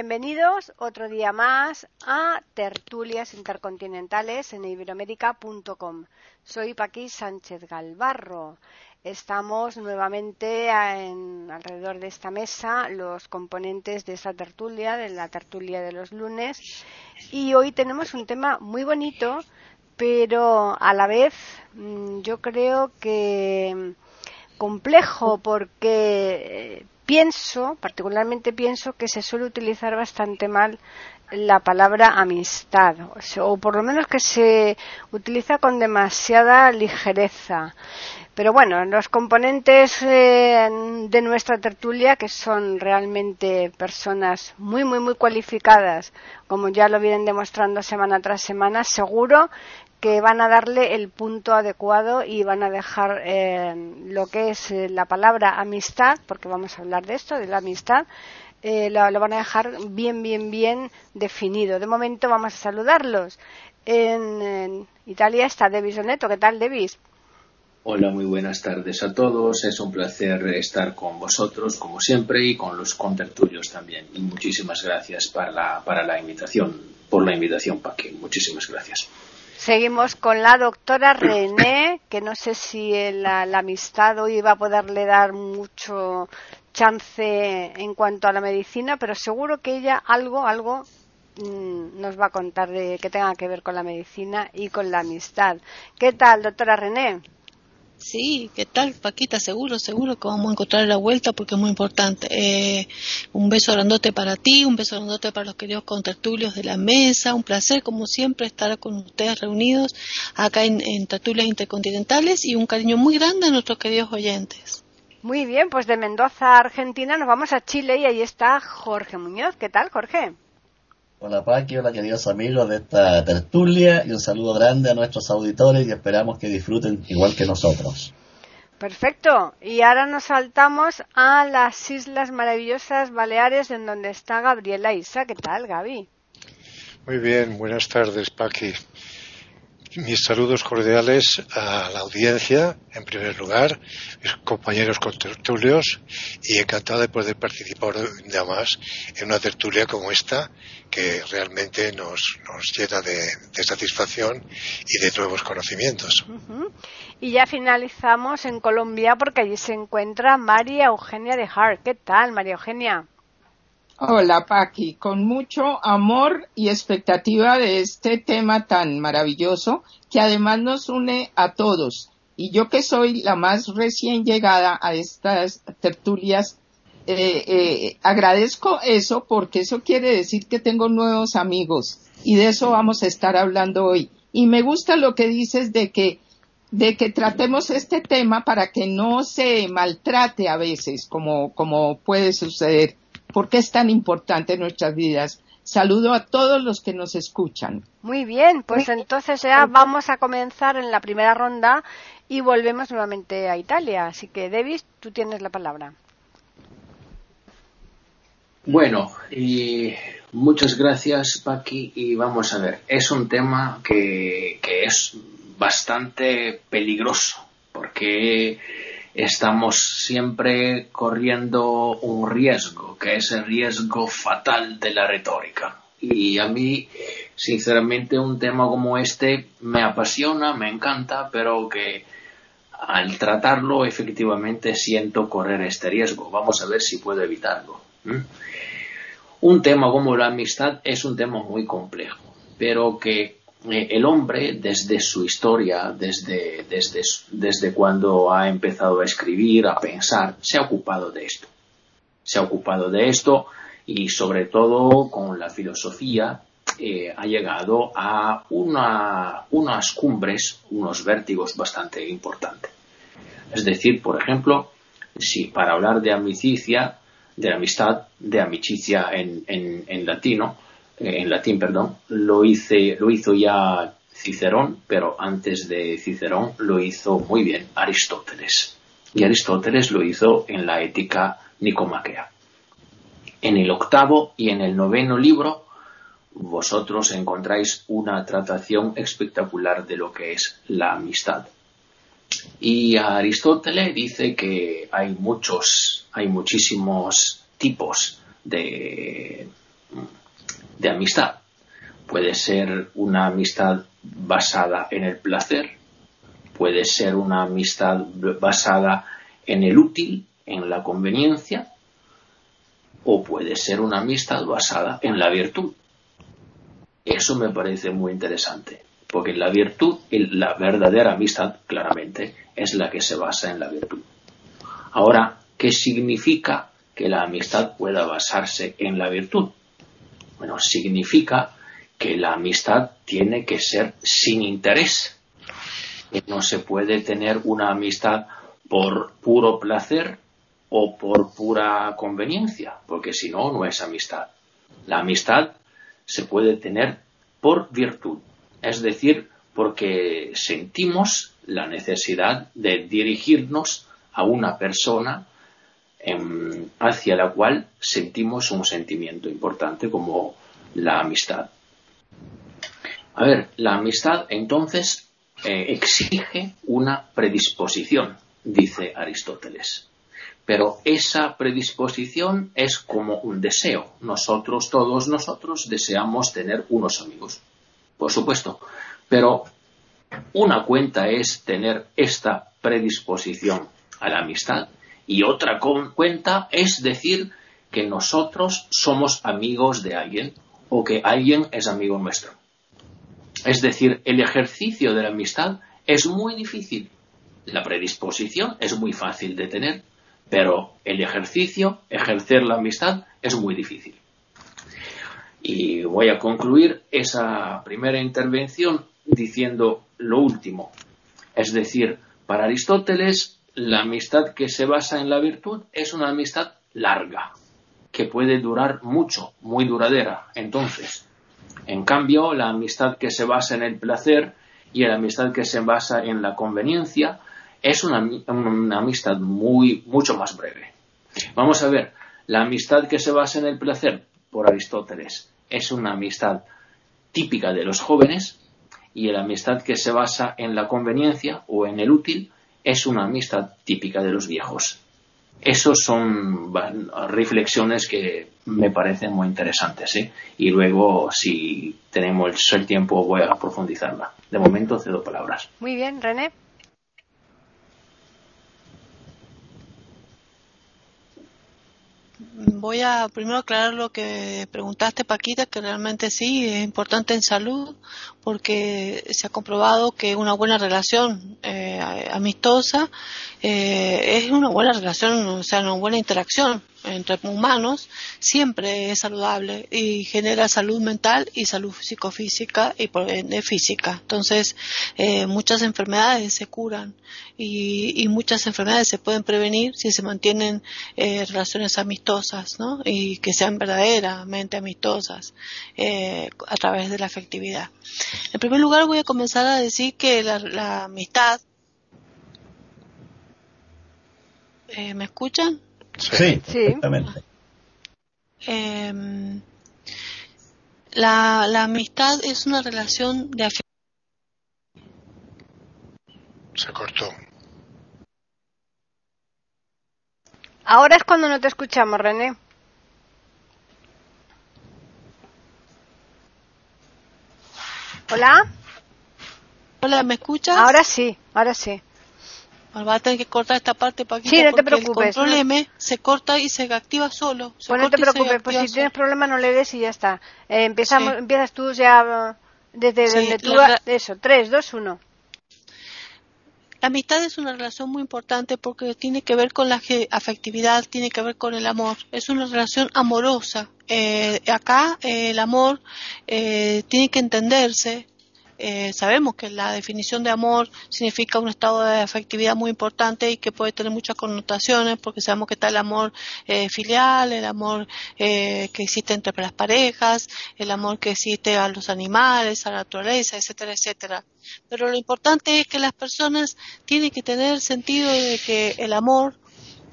Bienvenidos otro día más a Tertulias Intercontinentales en iberoamérica.com. Soy Paqui Sánchez Galvarro. Estamos nuevamente en, alrededor de esta mesa los componentes de esta tertulia, de la tertulia de los lunes. Y hoy tenemos un tema muy bonito, pero a la vez mm, yo creo que complejo porque pienso, particularmente pienso que se suele utilizar bastante mal la palabra amistad, o por lo menos que se utiliza con demasiada ligereza. Pero bueno, los componentes eh, de nuestra tertulia, que son realmente personas muy, muy, muy cualificadas, como ya lo vienen demostrando semana tras semana, seguro que van a darle el punto adecuado y van a dejar eh, lo que es eh, la palabra amistad, porque vamos a hablar de esto, de la amistad, eh, lo, van a dejar bien, bien, bien definido. De momento vamos a saludarlos. En, en Italia está Devis Oneto. ¿Qué tal, Devis? Hola, muy buenas tardes a todos. Es un placer estar con vosotros, como siempre, y con los contertulios también. Y muchísimas gracias para la, para la invitación, por la invitación, Paqui. Muchísimas gracias. Seguimos con la doctora René, que no sé si la, la, amistad hoy va a poderle dar mucho chance en cuanto a la medicina, pero seguro que ella algo, algo mmm, nos va a contar de que tenga que ver con la medicina y con la amistad. ¿Qué tal, doctora René? Sí, ¿qué tal, Paquita? Seguro, seguro que vamos a encontrar la vuelta porque es muy importante. Eh, un beso grandote para ti, un beso grandote para los queridos contertulios de la mesa. Un placer, como siempre, estar con ustedes reunidos acá en, en Tertulias Intercontinentales y un cariño muy grande a nuestros queridos oyentes. Muy bien, pues de Mendoza, Argentina, nos vamos a Chile y ahí está Jorge Muñoz. ¿Qué tal, Jorge? Hola Paqui, hola queridos amigos de esta tertulia y un saludo grande a nuestros auditores y esperamos que disfruten igual que nosotros. Perfecto. Y ahora nos saltamos a las Islas Maravillosas Baleares en donde está Gabriela Isa. ¿Qué tal, Gaby? Muy bien, buenas tardes, Paqui. Mis saludos cordiales a la audiencia, en primer lugar, mis compañeros contertulios, y encantado de poder participar de más en una tertulia como esta, que realmente nos, nos llena de, satisfacción y de nuevos conocimientos. Y ya finalizamos en Colombia porque allí se encuentra María Eugenia de Hart. ¿Qué tal, María Eugenia? Hola, Paqui. Con mucho amor y expectativa de este tema tan maravilloso que además nos une a todos. Y yo que soy la más recién llegada a estas tertulias, eh, eh, agradezco eso porque eso quiere decir que tengo nuevos amigos y de eso vamos a estar hablando hoy. Y me gusta lo que dices de que de que tratemos este tema para que no se maltrate a veces como, como puede suceder por qué es tan importante en nuestras vidas. Saludo a todos los que nos escuchan. Muy bien, pues entonces ya vamos a comenzar en la primera ronda y volvemos nuevamente a Italia. Así que, Davis, tú tienes la palabra. Bueno, y muchas gracias, Paqui. Y vamos a ver, es un tema que, que es bastante peligroso, porque estamos siempre corriendo un riesgo, que es el riesgo fatal de la retórica. Y a mí, sinceramente, un tema como este me apasiona, me encanta, pero que al tratarlo efectivamente siento correr este riesgo. Vamos a ver si puedo evitarlo. Un tema como la amistad es un tema muy complejo, pero que el hombre desde su historia, desde, desde, desde cuando ha empezado a escribir, a pensar, se ha ocupado de esto. Se ha ocupado de esto y sobre todo con la filosofía eh, ha llegado a una, unas cumbres, unos vértigos bastante importantes. Es decir, por ejemplo, si para hablar de amicicia, de amistad, de amicicia en, en, en latino, en latín, perdón, lo, hice, lo hizo ya Cicerón, pero antes de Cicerón lo hizo muy bien Aristóteles. Y Aristóteles lo hizo en la ética nicomaquea. En el octavo y en el noveno libro vosotros encontráis una tratación espectacular de lo que es la amistad. Y Aristóteles dice que hay muchos, hay muchísimos tipos de, de amistad. Puede ser una amistad basada en el placer, puede ser una amistad basada en el útil, en la conveniencia, o puede ser una amistad basada en la virtud. Eso me parece muy interesante, porque la virtud, la verdadera amistad, claramente, es la que se basa en la virtud. Ahora, ¿qué significa que la amistad pueda basarse en la virtud? Bueno, significa que la amistad tiene que ser sin interés. No se puede tener una amistad por puro placer o por pura conveniencia, porque si no, no es amistad. La amistad se puede tener por virtud, es decir, porque sentimos la necesidad de dirigirnos a una persona em, hacia la cual sentimos un sentimiento importante como la amistad. A ver, la amistad entonces eh, exige una predisposición, dice Aristóteles. Pero esa predisposición es como un deseo. Nosotros, todos nosotros, deseamos tener unos amigos, por supuesto. Pero una cuenta es tener esta predisposición a la amistad y otra cuenta es decir que nosotros somos amigos de alguien o que alguien es amigo nuestro. Es decir, el ejercicio de la amistad es muy difícil. La predisposición es muy fácil de tener, pero el ejercicio, ejercer la amistad, es muy difícil. Y voy a concluir esa primera intervención diciendo lo último. Es decir, para Aristóteles, la amistad que se basa en la virtud es una amistad larga, que puede durar mucho, muy duradera. Entonces, en cambio, la amistad que se basa en el placer y la amistad que se basa en la conveniencia es una, amistad muy, mucho más breve. Vamos a ver, la amistad que se basa en el placer, por Aristóteles, es una amistad típica de los jóvenes y la amistad que se basa en la conveniencia o en el útil es una amistad típica de los viejos. Esas son reflexiones que me parecen muy interesantes. ¿eh? Y luego, si tenemos el tiempo, voy a profundizarla. De momento, cedo palabras. Muy bien, René. Voy a primero aclarar lo que preguntaste, Paquita, que realmente sí es importante en salud, porque se ha comprobado que una buena relación eh, amistosa eh, es una buena relación, o sea, una buena interacción entre humanos siempre es saludable y genera salud mental y salud psicofísica y por ende física. Entonces, eh, muchas enfermedades se curan y, muchas enfermedades se pueden prevenir si se mantienen eh, relaciones amistosas, ¿no? Y que sean verdaderamente amistosas eh, a través de la afectividad. En primer lugar, voy a comenzar a decir que la, amistad ¿Me escuchan? Sí, exactamente. Em, la, la amistad es una relación de afecto. Se cortó. Ahora es cuando no te escuchamos, René. Hola. Hola, ¿me escuchas? Ahora sí, ahora sí. Va a tener que cortar esta parte para sí, no te preocupes, el control se corta y se activa solo. pues no te preocupes, pues si tienes problema no le des y ya está. Eh, empezamos, Empiezas tú ya desde donde tú... Eso, 3, 2, 1. La amistad es una relación muy importante porque tiene que ver con la afectividad, tiene que ver con el amor. Es una relación amorosa. Eh, acá eh, el amor tiene que entenderse, eh, sabemos que la definición de amor significa un estado de afectividad muy importante y que puede tener muchas connotaciones porque sabemos que está el amor eh, filial, el amor eh, que existe entre las parejas, el amor que existe a los animales, a la naturaleza, etcétera, etcétera. Pero lo importante es que las personas tienen que tener sentido de que el amor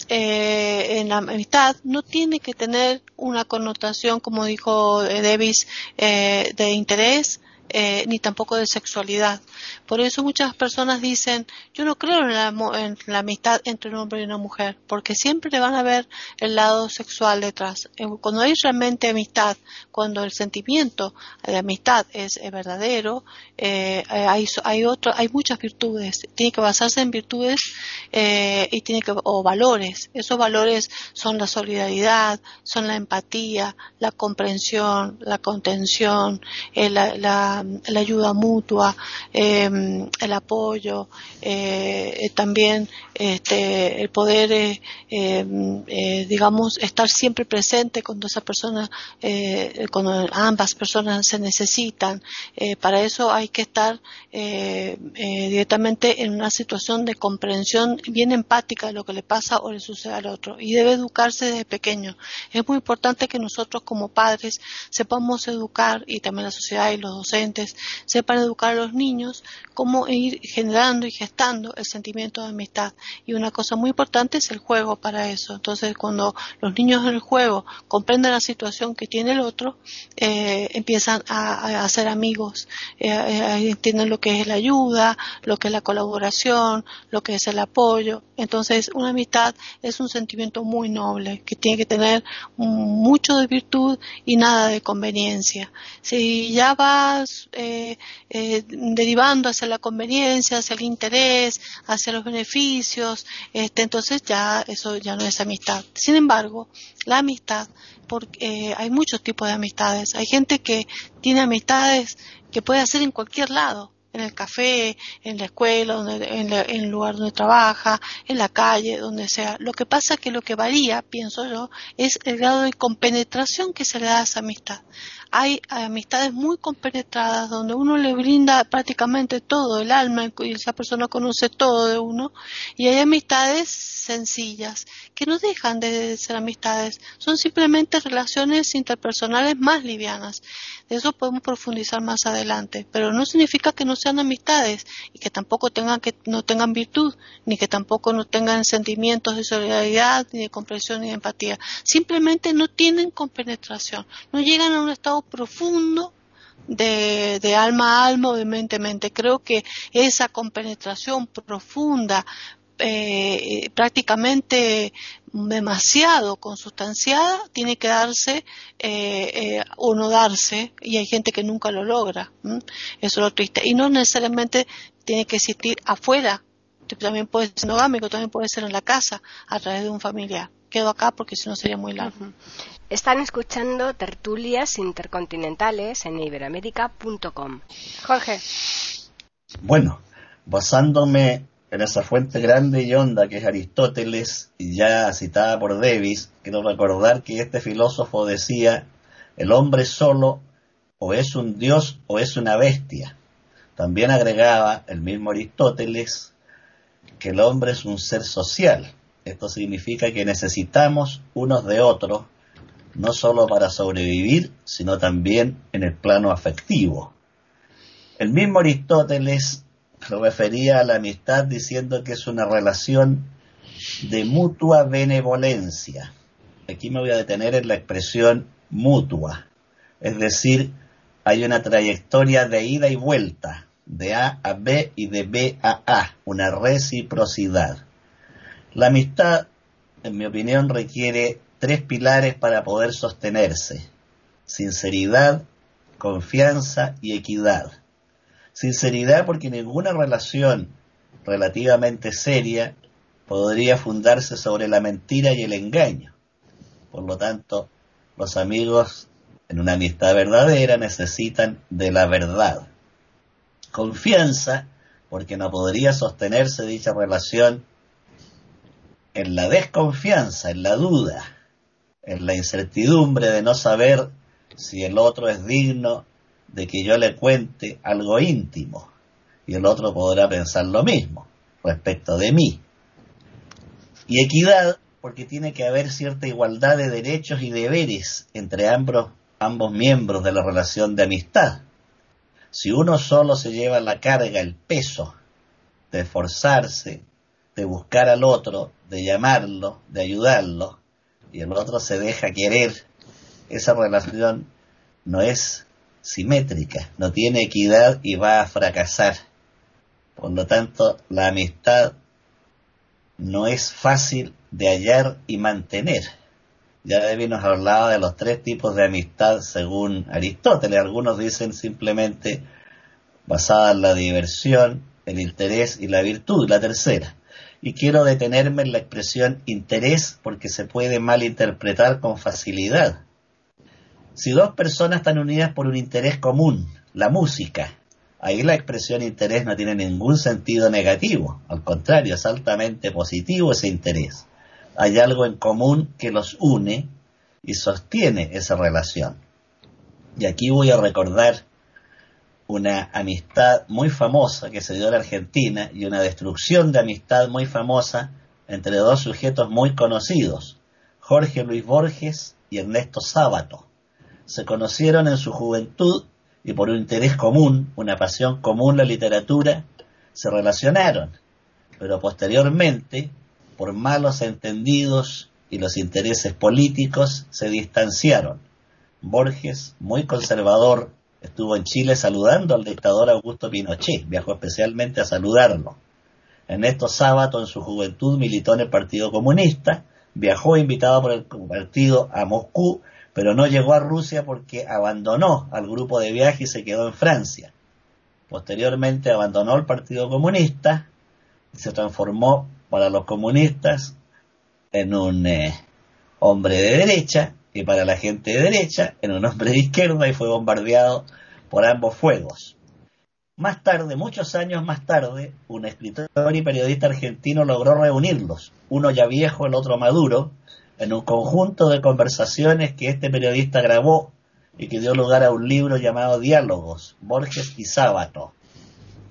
eh, en la amistad no tiene que tener una connotación, como dijo eh, Davis, eh, de interés, eh, ni tampoco de sexualidad. Por eso muchas personas dicen, yo no creo en la, en la, amistad entre un hombre y una mujer, porque siempre van a ver el lado sexual detrás. Eh, cuando hay realmente amistad, cuando el sentimiento de amistad es, verdadero, eh, hay, hay, otro, hay muchas virtudes. Tiene que basarse en virtudes eh, y tiene que, o valores. Esos valores son la solidaridad, son la empatía, la comprensión, la contención, eh, la, la ayuda mutua, em, el apoyo, eh, también este, el poder, eh, em, eh, digamos, estar siempre presente cuando esa persona, cuando ambas personas se necesitan. para eso hay que estar directamente en una situación de comprensión bien empática de lo que le pasa o le sucede al otro y debe educarse desde pequeño. Es muy importante que nosotros como padres sepamos educar y también la sociedad y los docentes sepan educar a los niños cómo ir generando y gestando el sentimiento de amistad. Y una cosa muy importante es el juego para eso. Entonces, cuando los niños en el juego comprenden la situación que tiene el otro, eh, empiezan a, hacer amigos, eh, entienden lo que es la ayuda, lo que es la colaboración, lo que es el apoyo. Entonces, una amistad es un sentimiento muy noble que tiene que tener mucho de virtud y nada de conveniencia. Si ya vas eh, eh, derivando hacia la conveniencia, hacia el interés, hacia los beneficios, este, entonces ya eso ya no es amistad. Sin embargo, la amistad, porque eh, hay muchos tipos de amistades. Hay gente que tiene amistades que puede hacer en cualquier lado en el café, en la escuela, en, el lugar donde trabaja, en la calle, donde sea. Lo que pasa es que lo que varía, pienso yo, es el grado de compenetración que se le da a esa amistad hay amistades muy compenetradas donde uno le brinda prácticamente todo el alma y esa persona conoce todo de uno y hay amistades sencillas que no dejan de ser amistades son simplemente relaciones interpersonales más livianas. De eso podemos profundizar más adelante pero no significa que no sean amistades y que tampoco tengan que no tengan virtud ni que tampoco no tengan sentimientos de solidaridad ni de comprensión ni de empatía. Simplemente no tienen compenetración no llegan a un estado profundo de, alma a alma o de. Creo que esa compenetración profunda, eh, prácticamente demasiado consustanciada, tiene que darse eh, eh, o no darse, y hay gente que nunca lo logra. Eso es lo triste. Y no necesariamente tiene que existir afuera. También puede ser endogámico, también puede ser en la casa, a través de un familiar. Quedo acá porque si no sería muy largo. Están escuchando tertulias intercontinentales en iberoamérica.com. Jorge. Bueno, basándome en esa fuente grande y honda que es Aristóteles, y ya citada por Davis, quiero recordar que este filósofo decía, el hombre solo o es un dios o es una bestia. También agregaba el mismo Aristóteles que el hombre es un ser social. Esto significa que necesitamos unos de otros no solo para sobrevivir, sino también en el plano afectivo. El mismo Aristóteles lo refería a la amistad diciendo que es una relación de mutua benevolencia. Aquí me voy a detener en la expresión mutua, es decir, hay una trayectoria de ida y vuelta, de A a B y de B a A, una reciprocidad. La amistad, en mi opinión, requiere tres pilares para poder sostenerse. Sinceridad, confianza y equidad. Sinceridad porque ninguna relación relativamente seria podría fundarse sobre la mentira y el engaño. Por lo tanto, los amigos en una amistad verdadera necesitan de la verdad. Confianza porque no podría sostenerse dicha relación en la desconfianza, en la duda, en la incertidumbre de no saber si el otro es digno de que yo le cuente algo íntimo y el otro podrá pensar lo mismo respecto de mí. Y equidad porque tiene que haber cierta igualdad de derechos y deberes entre ambos, ambos miembros de la relación de amistad. Si uno solo se lleva la carga, el peso de esforzarse, de buscar al otro, de llamarlo, de ayudarlo, y el otro se deja querer, esa relación no es simétrica, no tiene equidad y va a fracasar. Por lo tanto, la amistad no es fácil de hallar y mantener. Ya David nos hablaba de los tres tipos de amistad según Aristóteles. Algunos dicen simplemente basada en la diversión, el interés y la virtud, la tercera. Y quiero detenerme en la expresión interés porque se puede malinterpretar con facilidad. Si dos personas están unidas por un interés común, la música, ahí la expresión interés no tiene ningún sentido negativo, al contrario, es altamente positivo ese interés. Hay algo en común que los une y sostiene esa relación. Y aquí voy a recordar una amistad muy famosa que se dio en Argentina y una destrucción de amistad muy famosa entre dos sujetos muy conocidos, Jorge Luis Borges y Ernesto Sábato. Se conocieron en su juventud y por un interés común, una pasión común la literatura, se relacionaron, pero posteriormente, por malos entendidos y los intereses políticos, se distanciaron. Borges, muy conservador, estuvo en Chile saludando al dictador Augusto Pinochet, viajó especialmente a saludarlo. Ernesto Sábato, en su juventud, militó en el Partido Comunista, viajó invitado por el partido a Moscú, pero no llegó a Rusia porque abandonó al grupo de viaje y se quedó en Francia. Posteriormente abandonó el Partido Comunista y se transformó para los comunistas en un eh, hombre de derecha para la gente de derecha en un hombre de izquierda y fue bombardeado por ambos fuegos. Más tarde, muchos años más tarde, un escritor y periodista argentino logró reunirlos, uno ya viejo, el otro maduro, en un conjunto de conversaciones que este periodista grabó y que dio lugar a un libro llamado Diálogos, Borges y Sábato.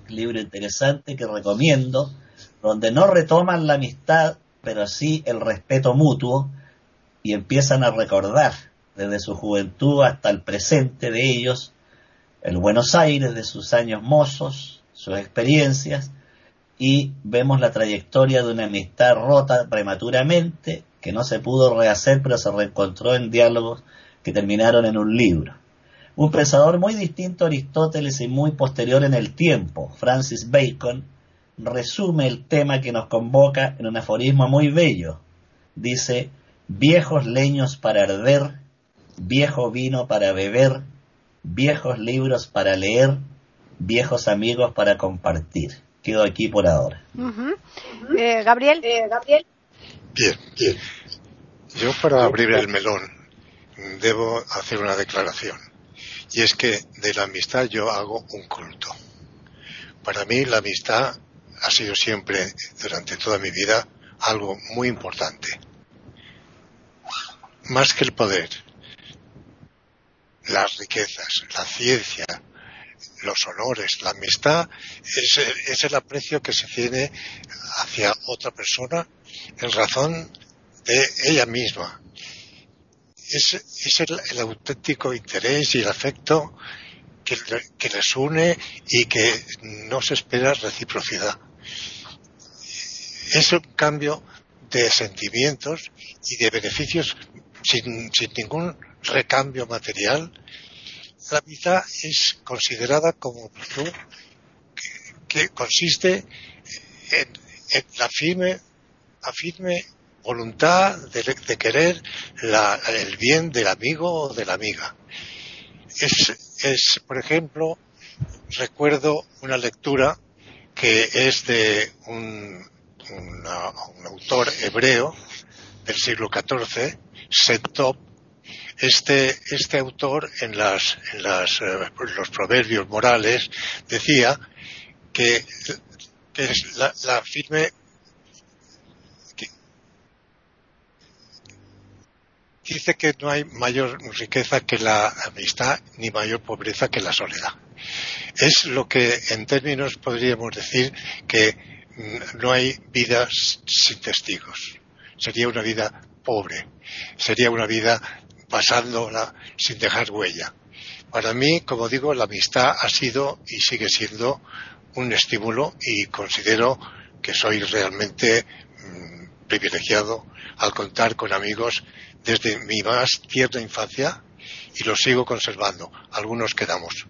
Libro interesante que recomiendo, donde no retoman la amistad, pero sí el respeto mutuo y empiezan a recordar desde su juventud hasta el presente de ellos el Buenos Aires de sus años mozos, sus experiencias, y vemos la trayectoria de una amistad rota prematuramente, que no se pudo rehacer, pero se reencontró en diálogos que terminaron en un libro. Un pensador muy distinto a Aristóteles y muy posterior en el tiempo, Francis Bacon, resume el tema que nos convoca en un aforismo muy bello. Dice, viejos leños para arder, viejo vino para beber, viejos libros para leer, viejos amigos para compartir. Quedo aquí por ahora. Eh, Gabriel. Eh, Gabriel. Bien, bien. Yo para abrir el melón debo hacer una declaración. Y es que de la amistad yo hago un culto. Para mí la amistad ha sido siempre, durante toda mi vida, algo muy importante. Más que el poder, las riquezas, la ciencia, los honores, la amistad, es, el aprecio que se tiene hacia otra persona en razón de ella misma. Es, el, auténtico interés y el afecto que, que les une y que no se espera reciprocidad. Es un cambio de sentimientos y de beneficios sin, sin ningún recambio material, la amistad es considerada como virtud que, consiste en, la firme, firme voluntad de, querer el bien del amigo o de la amiga. Es, por ejemplo, recuerdo una lectura que es de un, un autor hebreo del siglo XIV, Sentop, este, este autor en, las, en las, eh, los proverbios morales decía que, la, firme dice que no hay mayor riqueza que la amistad ni mayor pobreza que la soledad. Es lo que en términos podríamos decir que mm, no hay vida sin testigos. Sería una vida pobre. Sería una vida pasándola sin dejar huella. Para mí, como digo, la amistad ha sido y sigue siendo un estímulo y considero que soy realmente mm, privilegiado al contar con amigos desde mi más tierna infancia y los sigo conservando. Algunos quedamos.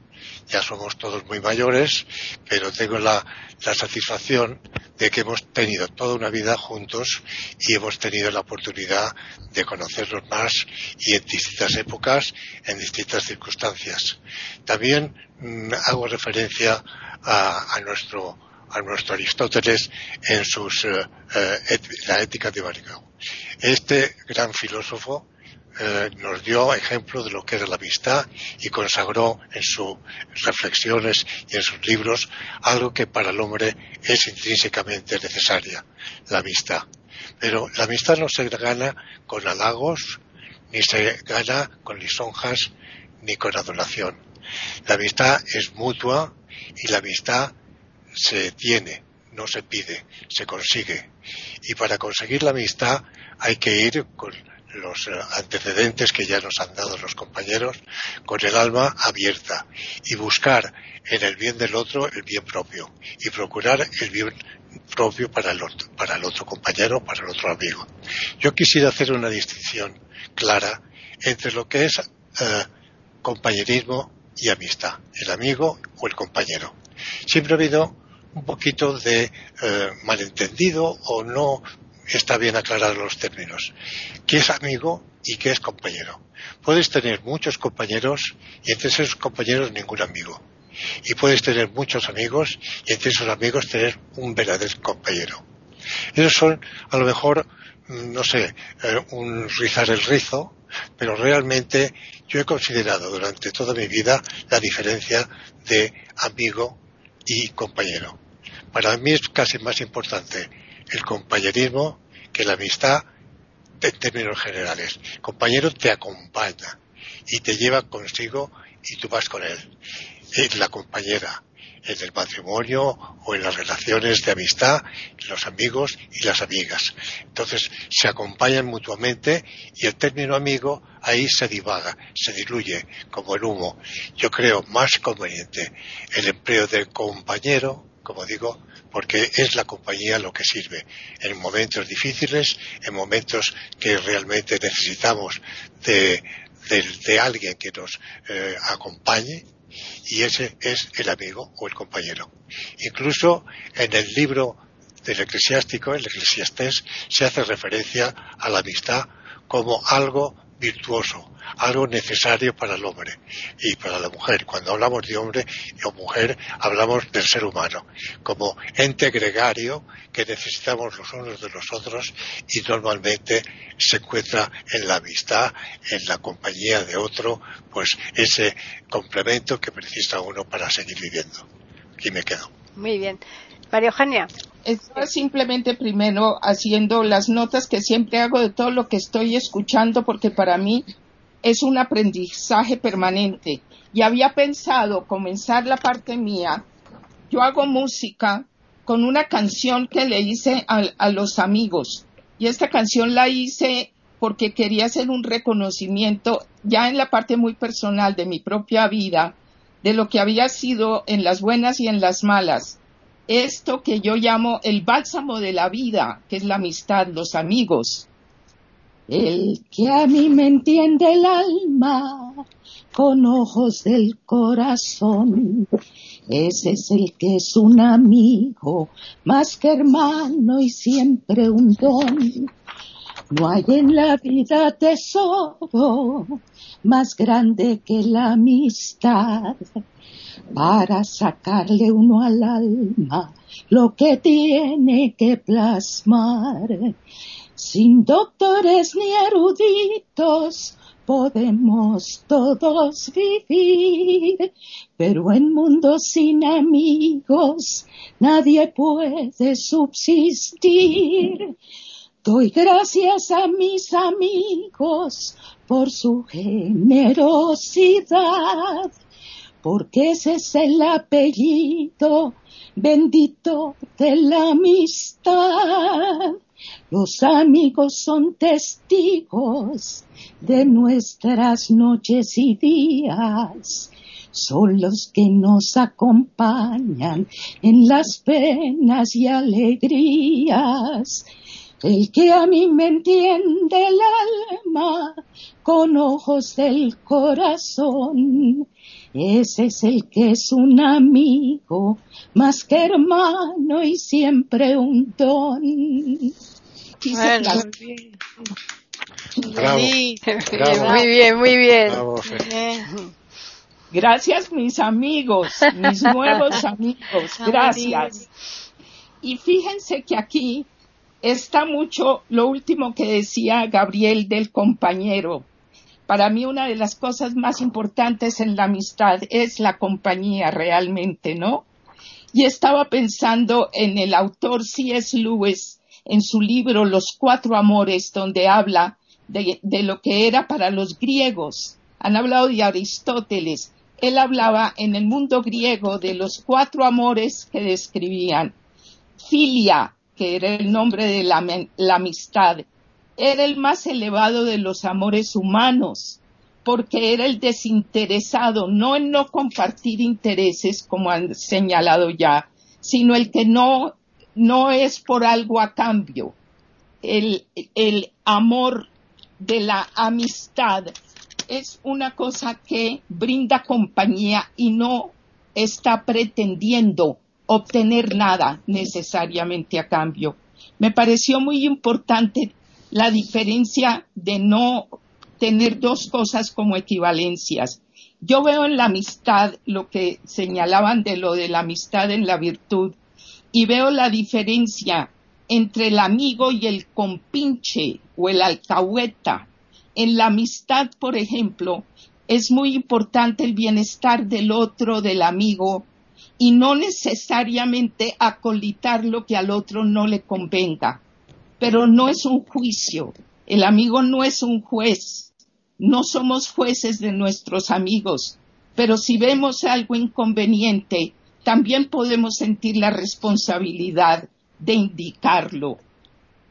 Ya somos todos muy mayores, pero tengo la, la satisfacción de que hemos tenido toda una vida juntos y hemos tenido la oportunidad de conocernos más y en distintas épocas, en distintas circunstancias. También mm, hago referencia a, nuestro a nuestro Aristóteles en sus eh, eh, la ética de Baricao. Este gran filósofo eh, nos dio ejemplo de lo que era la amistad y consagró en sus reflexiones y en sus libros algo que para el hombre es intrínsecamente necesaria, la amistad. Pero la amistad no se gana con halagos, ni se gana con lisonjas, ni con adoración. La amistad es mutua y la amistad se tiene, no se pide, se consigue. Y para conseguir la amistad hay que ir con los eh, antecedentes que ya nos han dado los compañeros, con el alma abierta y buscar en el bien del otro el bien propio y procurar el bien propio para el otro, para el otro compañero, para el otro amigo. Yo quisiera hacer una distinción clara entre lo que es eh, compañerismo y amistad, el amigo o el compañero. Siempre ha habido un poquito de eh, malentendido o no está bien aclarar los términos. ¿Qué es amigo y qué es compañero? Puedes tener muchos compañeros y entre esos compañeros ningún amigo. Y puedes tener muchos amigos y entre esos amigos tener un verdadero compañero. Esos son, a lo mejor, mm, no sé, eh, un rizar el rizo, pero realmente yo he considerado durante toda mi vida la diferencia de amigo y compañero. Para mí es casi más importante el compañerismo que la amistad en términos generales. El compañero te acompaña y te lleva consigo y tú vas con él. Es la compañera en el matrimonio o en las relaciones de amistad, los amigos y las amigas. Entonces se acompañan mutuamente y el término amigo ahí se divaga, se diluye como el humo. Yo creo más conveniente el empleo del compañero, como digo, porque es la compañía lo que sirve en momentos difíciles, en momentos que realmente necesitamos de, alguien que nos eh, acompañe y ese es el amigo o el compañero. Incluso en el libro del eclesiástico, el eclesiastés, se hace referencia a la amistad como algo virtuoso, algo necesario para el hombre y para la mujer. Cuando hablamos de hombre o mujer, hablamos del ser humano, como ente gregario que necesitamos los unos de los otros y normalmente se encuentra en la amistad, en la compañía de otro, pues ese complemento que precisa uno para seguir viviendo. Aquí me quedo. Muy bien. María Eugenia. Estaba simplemente primero haciendo las notas que siempre hago de todo lo que estoy escuchando porque para mí es un aprendizaje permanente. Y había pensado comenzar la parte mía. Yo hago música con una canción que le hice a los amigos. Y esta canción la hice porque quería hacer un reconocimiento ya en la parte muy personal de mi propia vida, de lo que había sido en las buenas y en las malas. Esto que yo llamo el bálsamo de la vida, que es la amistad, los amigos. El que a mí me entiende el alma con ojos del corazón, ese es el que es un amigo, más que hermano y siempre un don. No hay en la vida tesoro más grande que la amistad para sacarle uno al alma lo que tiene que plasmar. Sin doctores ni eruditos podemos todos vivir, pero en mundos sin amigos nadie puede subsistir. Doy gracias a mis amigos por su generosidad, porque ese es el apellido bendito de la amistad. Los amigos son testigos de nuestras noches y días. Son los que nos acompañan en las penas y alegrías. El que a mí me entiende el alma con ojos del corazón. Ese es el que es un amigo, más que hermano y siempre un don. Bueno, Bravo. Bravo. Muy bien, muy bien. Bravo, Fer. Bien. Gracias mis amigos, mis nuevos amigos, gracias. Y fíjense que aquí está mucho lo último que decía Gabriel del compañero. Para mí una de las cosas más importantes en la amistad es la compañía realmente, ¿no? Y estaba pensando en el autor C.S. Lewis en su libro Los Cuatro Amores, donde habla de, lo que era para los griegos. Han hablado de Aristóteles. Él hablaba en el mundo griego de los cuatro amores que describían. Filia, que era el nombre de la amistad, era el más elevado de los amores humanos, porque era el desinteresado, no en no compartir intereses, como han señalado ya, sino el que no, no es por algo a cambio. El, el amor de la amistad es una cosa que brinda compañía y no está pretendiendo obtener nada necesariamente a cambio. Me pareció muy importante la diferencia de no tener dos cosas como equivalencias. Yo veo en la amistad lo que señalaban de lo de la amistad en la virtud y veo la diferencia entre el amigo y el compinche o el alcahueta. En la amistad, por ejemplo, es muy importante el bienestar del otro, del amigo, y no necesariamente acolitar lo que al otro no le convenga. Pero no es un juicio. El amigo no es un juez. No somos jueces de nuestros amigos. Pero si vemos algo inconveniente, también podemos sentir la responsabilidad de indicarlo.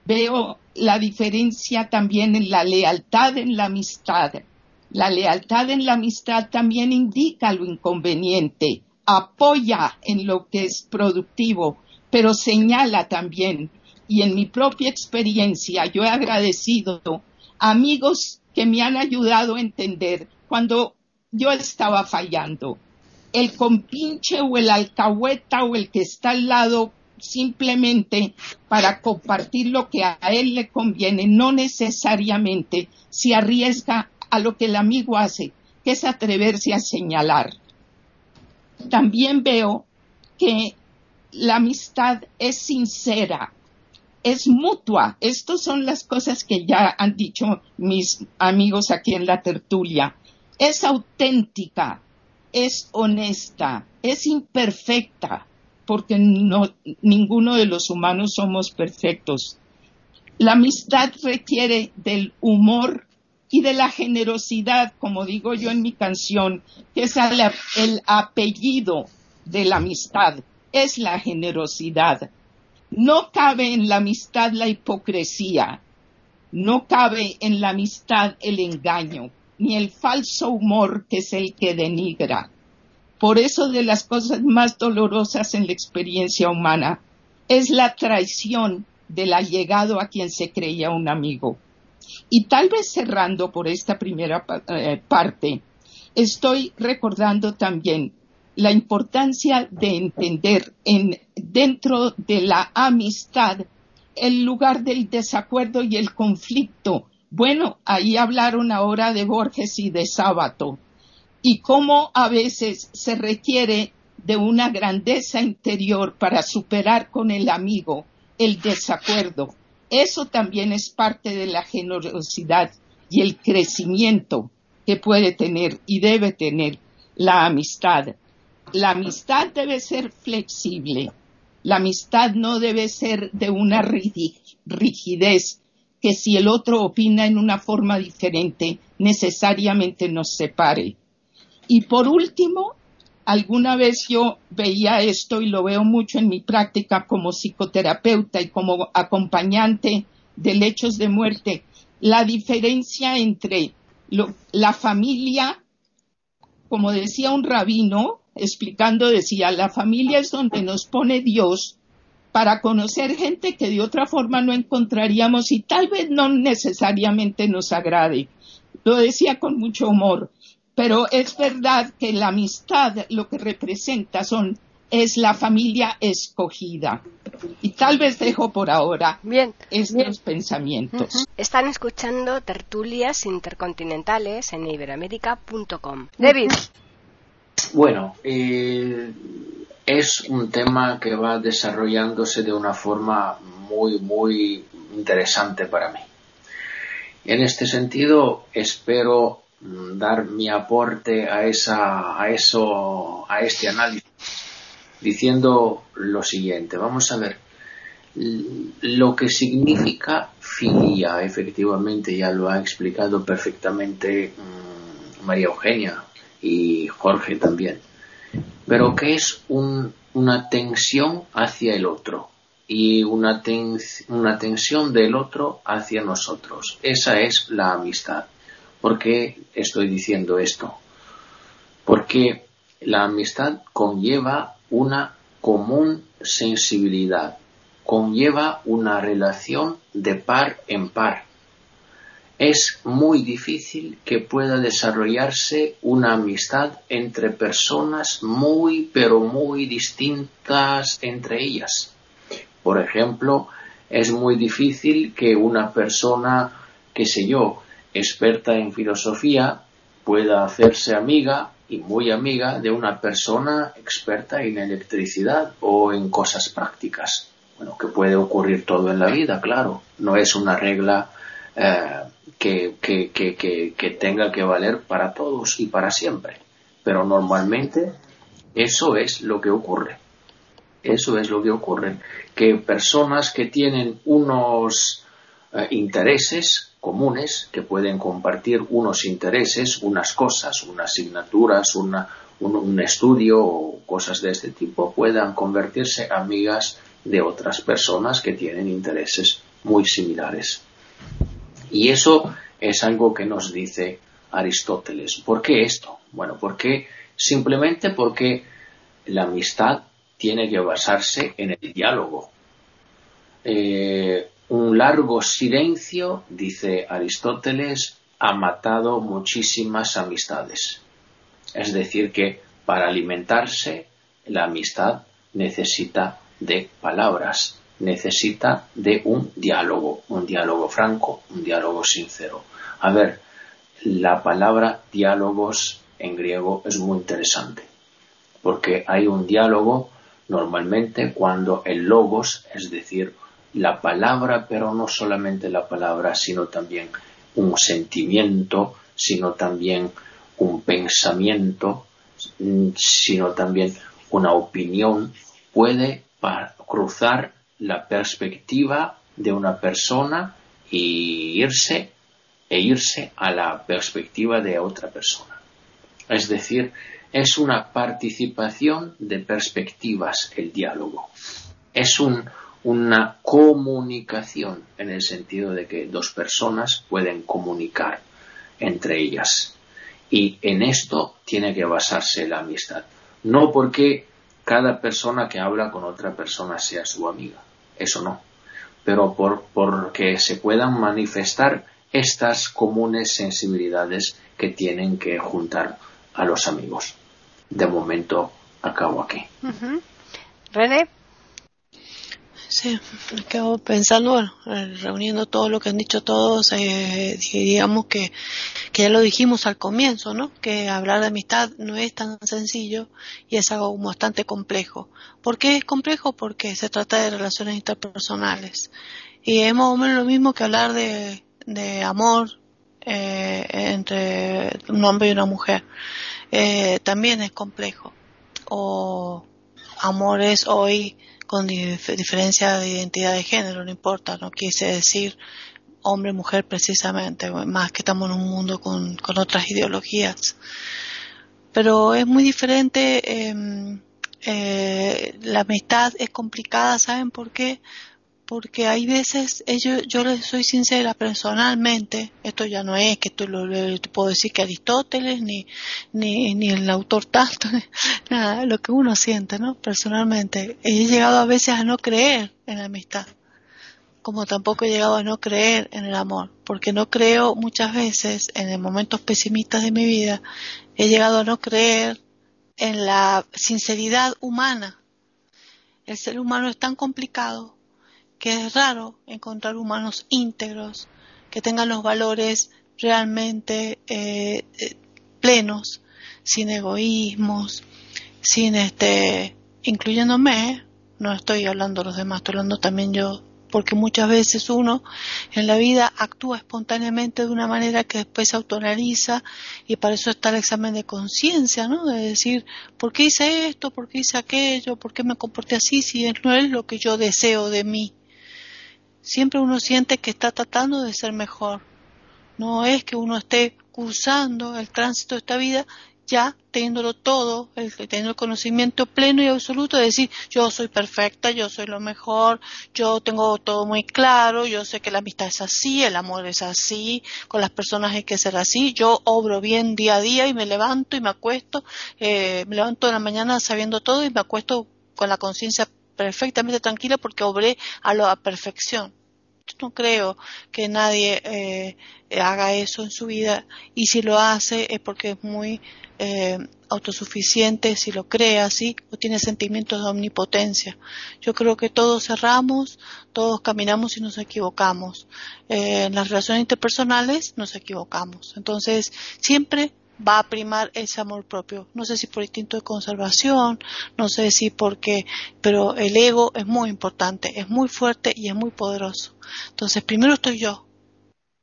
Veo la diferencia también en la lealtad en la amistad. La lealtad en la amistad también indica lo inconveniente, apoya en lo que es productivo, pero señala también, y en mi propia experiencia yo he agradecido amigos que me han ayudado a entender cuando yo estaba fallando. El compinche o el alcahueta o el que está al lado simplemente para compartir lo que a él le conviene, no necesariamente se arriesga a lo que el amigo hace, que es atreverse a señalar. También veo que la amistad es sincera, es mutua. Estas son las cosas que ya han dicho mis amigos aquí en la tertulia. Es auténtica, es honesta, es imperfecta, porque no, ninguno de los humanos somos perfectos. La amistad requiere del humor y de la generosidad, como digo yo en mi canción, que es el apellido de la amistad, es la generosidad. No cabe en la amistad la hipocresía, no cabe en la amistad el engaño, ni el falso humor que es el que denigra. Por eso de las cosas más dolorosas en la experiencia humana es la traición del allegado a quien se creía un amigo. Y tal vez cerrando por esta primera eh, parte, estoy recordando también la importancia de entender en, dentro de la amistad el lugar del desacuerdo y el conflicto. Bueno, ahí hablaron ahora de Borges y de Sábato y cómo a veces se requiere de una grandeza interior para superar con el amigo el desacuerdo. Eso también es parte de la generosidad y el crecimiento que puede tener y debe tener la amistad. La amistad debe ser flexible. La amistad no debe ser de una rigidez que si el otro opina en una forma diferente, necesariamente nos separe. Y por último, alguna vez yo veía esto y lo veo mucho en mi práctica como psicoterapeuta y como acompañante de lechos de muerte, la diferencia entre la familia, como decía un rabino, explicando, decía, la familia es donde nos pone Dios para conocer gente que de otra forma no encontraríamos y tal vez no necesariamente nos agrade. Lo decía con mucho humor, pero es verdad que la amistad lo que representa son es la familia escogida. Y tal vez dejo por ahora bien, estos pensamientos. Están escuchando tertulias intercontinentales en iberoamérica.com. David. Bueno, eh, es un tema que va desarrollándose de una forma muy, muy interesante para mí. En este sentido, espero dar mi aporte a, esa, a, eso, a este análisis diciendo lo siguiente. Vamos a ver. Lo que significa filia, efectivamente, ya lo ha explicado perfectamente mm, María Eugenia y Jorge también pero que es una tensión hacia el otro y una, una tensión del otro hacia nosotros. Esa es la amistad. ¿Por qué estoy diciendo esto? Porque la amistad conlleva una común sensibilidad, conlleva una relación de par en par es muy difícil que pueda desarrollarse una amistad entre personas muy pero muy distintas entre ellas. Por ejemplo, es muy difícil que una persona, qué sé yo, experta en filosofía, pueda hacerse amiga y muy amiga de una persona experta en electricidad o en cosas prácticas. Bueno, que puede ocurrir todo en la vida, claro. No es una regla eh, que, tenga que valer para todos y para siempre. Pero normalmente eso es lo que ocurre. Eso es lo que ocurre. Que personas que tienen unos eh, intereses comunes, que pueden compartir unos intereses, unas cosas, unas asignaturas, una, un, un estudio o cosas de este tipo, puedan convertirse amigas de otras personas que tienen intereses muy similares. Y eso es algo que nos dice Aristóteles. ¿Por qué esto? Bueno, porque simplemente porque la amistad tiene que basarse en el diálogo. Eh, un largo silencio, dice Aristóteles, ha matado muchísimas amistades. Es decir, que para alimentarse la amistad necesita de palabras, necesita de un diálogo, un diálogo franco, un diálogo sincero. A ver, la palabra diálogos en griego es muy interesante, porque hay un diálogo normalmente cuando el logos, es decir, la palabra, pero no solamente la palabra, sino también un sentimiento, sino también un pensamiento, sino también una opinión, puede cruzar la perspectiva de una persona y irse e irse a la perspectiva de otra persona. Es decir, es una participación de perspectivas el diálogo. Es una comunicación en el sentido de que dos personas pueden comunicar entre ellas. Y en esto tiene que basarse la amistad. No porque cada persona que habla con otra persona sea su amiga, eso no, pero por, porque se puedan manifestar estas comunes sensibilidades que tienen que juntar a los amigos. De momento acabo aquí. Sí, me quedo pensando, bueno, reuniendo todo lo que han dicho todos, eh, digamos que, que ya lo dijimos al comienzo, ¿no? Que hablar de amistad no es tan sencillo y es algo bastante complejo. ¿Por qué es complejo? Porque se trata de relaciones interpersonales. Y es más o menos lo mismo que hablar de, de amor eh, entre un hombre y una mujer. Eh, también es complejo. O amores hoy con diferencia de identidad de género, no importa, no quise decir hombre-mujer precisamente, más que estamos en un mundo con, con otras ideologías. Pero es muy diferente, em, eh, la amistad es complicada, ¿saben por qué? Porque hay veces, ellos, yo les soy sincera personalmente, esto ya no es que tú lo, puedo decir que Aristóteles ni, ni, ni el autor tanto, nada, lo que uno siente, ¿no? Personalmente, he llegado a veces a no creer en la amistad, como tampoco he llegado a no creer en el amor, porque no creo muchas veces en momentos pesimistas de mi vida, he llegado a no creer en la sinceridad humana. El ser humano es tan complicado que es raro encontrar humanos íntegros, que tengan los valores realmente eh, eh, plenos, sin egoísmos, sin este, incluyéndome, no estoy hablando de los demás, estoy hablando también yo, porque muchas veces uno en la vida actúa espontáneamente de una manera que después se autonaliza y para eso está el examen de conciencia, ¿no? De decir, ¿por qué hice esto? ¿Por qué hice aquello? ¿Por qué me comporté así si no es lo que yo deseo de mí? Siempre uno siente que está tratando de ser mejor. No es que uno esté cursando el tránsito de esta vida ya teniéndolo todo, el, teniendo el conocimiento pleno y absoluto de decir yo soy perfecta, yo soy lo mejor, yo tengo todo muy claro, yo sé que la amistad es así, el amor es así, con las personas hay que ser así, yo obro bien día a día y me levanto y me acuesto, eh, me levanto en la mañana sabiendo todo y me acuesto con la conciencia perfectamente tranquila porque obré a la perfección. Yo no creo que nadie eh, haga eso en su vida y si lo hace es porque es muy eh, autosuficiente, si lo cree así o tiene sentimientos de omnipotencia. Yo creo que todos erramos, todos caminamos y nos equivocamos. Eh, en las relaciones interpersonales nos equivocamos. Entonces, siempre va a primar ese amor propio. No sé si por instinto de conservación, no sé si porque, pero el ego es muy importante, es muy fuerte y es muy poderoso. Entonces, primero estoy yo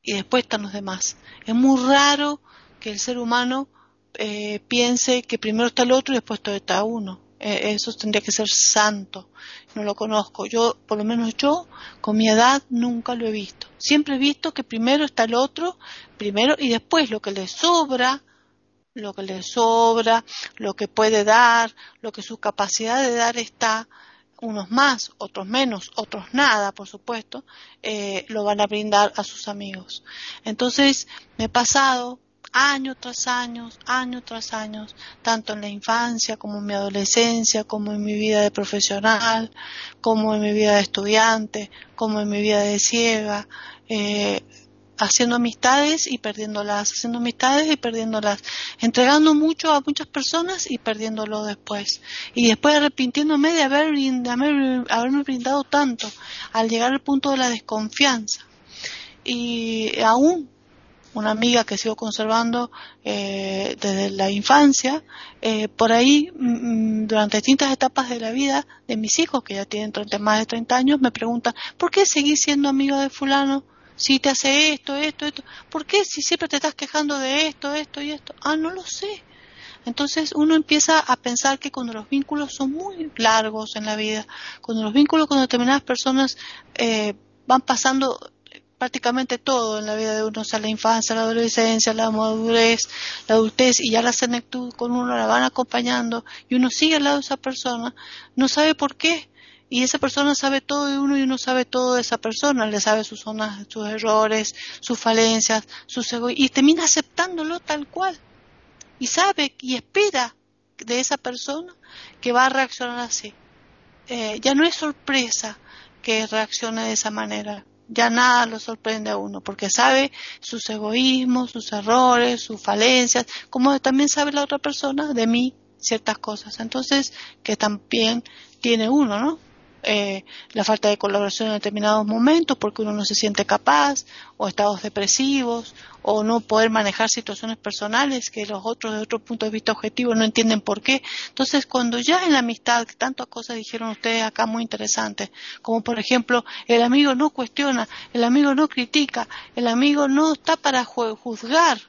y después están los demás. Es muy raro que el ser humano eh, piense que primero está el otro y después está uno. Eh, eso tendría que ser santo. No lo conozco. Yo, por lo menos yo, con mi edad, nunca lo he visto. Siempre he visto que primero está el otro, primero, y después lo que le sobra, lo que le sobra, lo que puede dar, lo que su capacidad de dar está, unos más, otros menos, otros nada, por supuesto, eh, lo van a brindar a sus amigos. Entonces, me he pasado año tras año, año tras año, tanto en la infancia como en mi adolescencia, como en mi vida de profesional, como en mi vida de estudiante, como en mi vida de ciega, eh, haciendo amistades y perdiéndolas, haciendo amistades y perdiéndolas, entregando mucho a muchas personas y perdiéndolo después. Y después arrepintiéndome de, haber, haberme brindado tanto al llegar al punto de la desconfianza. Y aún una amiga que sigo conservando eh, desde la infancia, eh, por ahí mm, durante distintas etapas de la vida de mis hijos, que ya tienen más de 30 años, me preguntan, ¿por qué seguís siendo amigo de fulano? Si te hace esto, esto, esto, ¿por qué si siempre te estás quejando de esto, esto y esto? Ah, no lo sé. Entonces uno empieza a pensar que cuando los vínculos son muy largos en la vida, cuando los vínculos con determinadas personas eh, van pasando prácticamente todo en la vida de uno, o sea, la infancia, la adolescencia, la madurez, la adultez y ya la senectud con uno la van acompañando y uno sigue al lado de esa persona, no sabe por qué, y esa persona sabe todo de uno y uno sabe todo de esa persona, le sabe sus zonas, sus errores, sus falencias, sus egoísmos, y termina aceptándolo tal cual. Y sabe y espera de esa persona que va a reaccionar así. Eh, ya no es sorpresa que reaccione de esa manera. Ya nada lo sorprende a uno, porque sabe sus egoísmos, sus errores, sus falencias, como también sabe la otra persona de mí ciertas cosas. Entonces, que también tiene uno, ¿no? Eh, la falta de colaboración en determinados momentos porque uno no se siente capaz, o estados depresivos, o no poder manejar situaciones personales que los otros de otro punto de vista objetivo no entienden por qué. Entonces, cuando ya en la amistad, tantas cosas dijeron ustedes acá muy interesantes, como por ejemplo, el amigo no cuestiona, el amigo no critica, el amigo no está para juzgar,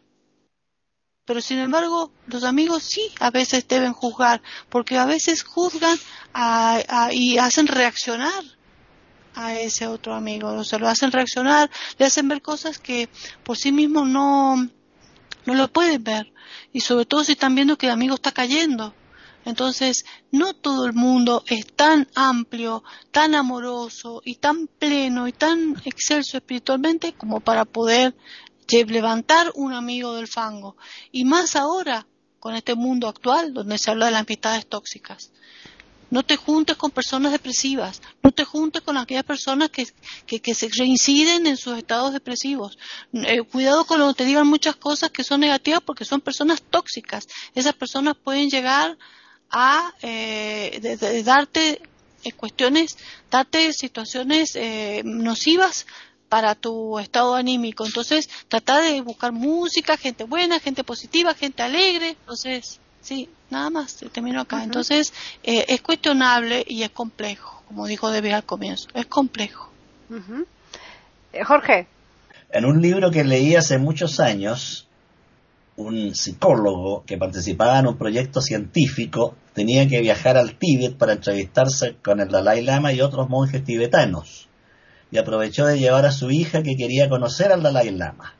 pero sin embargo los amigos sí a veces deben juzgar, porque a veces juzgan y hacen reaccionar a ese otro amigo, o sea, lo hacen reaccionar, le hacen ver cosas que por sí mismos no, no lo pueden ver. Y sobre todo si están viendo que el amigo está cayendo. Entonces, no todo el mundo es tan amplio, tan amoroso y tan pleno y tan excelso espiritualmente como para poder levantar un amigo del fango. Y más ahora, con este mundo actual, donde se habla de las amistades tóxicas. No te juntes con personas depresivas, no te juntes con aquellas personas que, que, se reinciden en sus estados depresivos. Eh, cuidado con lo que te digan muchas cosas que son negativas porque son personas tóxicas. Esas personas pueden llegar a eh, darte eh, cuestiones, darte situaciones eh, nocivas para tu estado anímico. Entonces, trata de buscar música, gente buena, gente positiva, gente alegre. Entonces, sí, nada más, termino acá. Entonces, es cuestionable y es complejo, como dijo David al comienzo, es complejo. Jorge. En un libro que leí hace muchos años, un psicólogo que participaba en un proyecto científico tenía que viajar al Tíbet para entrevistarse con el Dalai Lama y otros monjes tibetanos. Y aprovechó de llevar a su hija que quería conocer al Dalai Lama.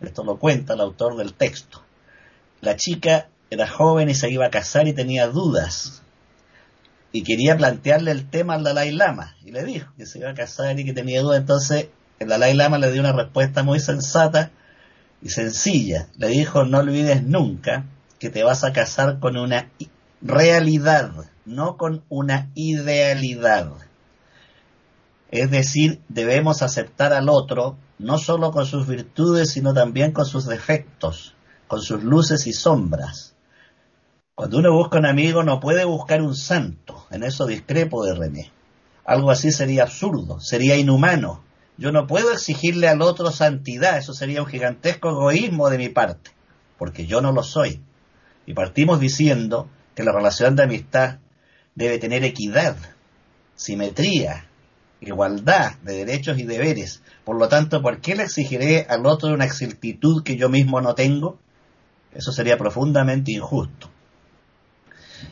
Esto lo cuenta el autor del texto. La chica era joven y se iba a casar y tenía dudas. Y quería plantearle el tema al Dalai Lama. Y le dijo que se iba a casar y que tenía dudas. Entonces el Dalai Lama le dio una respuesta muy sensata y sencilla. Le dijo, no olvides nunca que te vas a casar con una realidad, no con una idealidad. Es decir, debemos aceptar al otro no solo con sus virtudes, sino también con sus defectos, con sus luces y sombras. Cuando uno busca un amigo no puede buscar un santo, en eso discrepo de René. Algo así sería absurdo, sería inhumano, yo no puedo exigirle al otro santidad, eso sería un gigantesco egoísmo de mi parte, porque yo no lo soy. Y partimos diciendo que la relación de amistad debe tener equidad, simetría, igualdad de derechos y deberes. Por lo tanto, ¿por qué le exigiré al otro una exactitud que yo mismo no tengo? Eso sería profundamente injusto.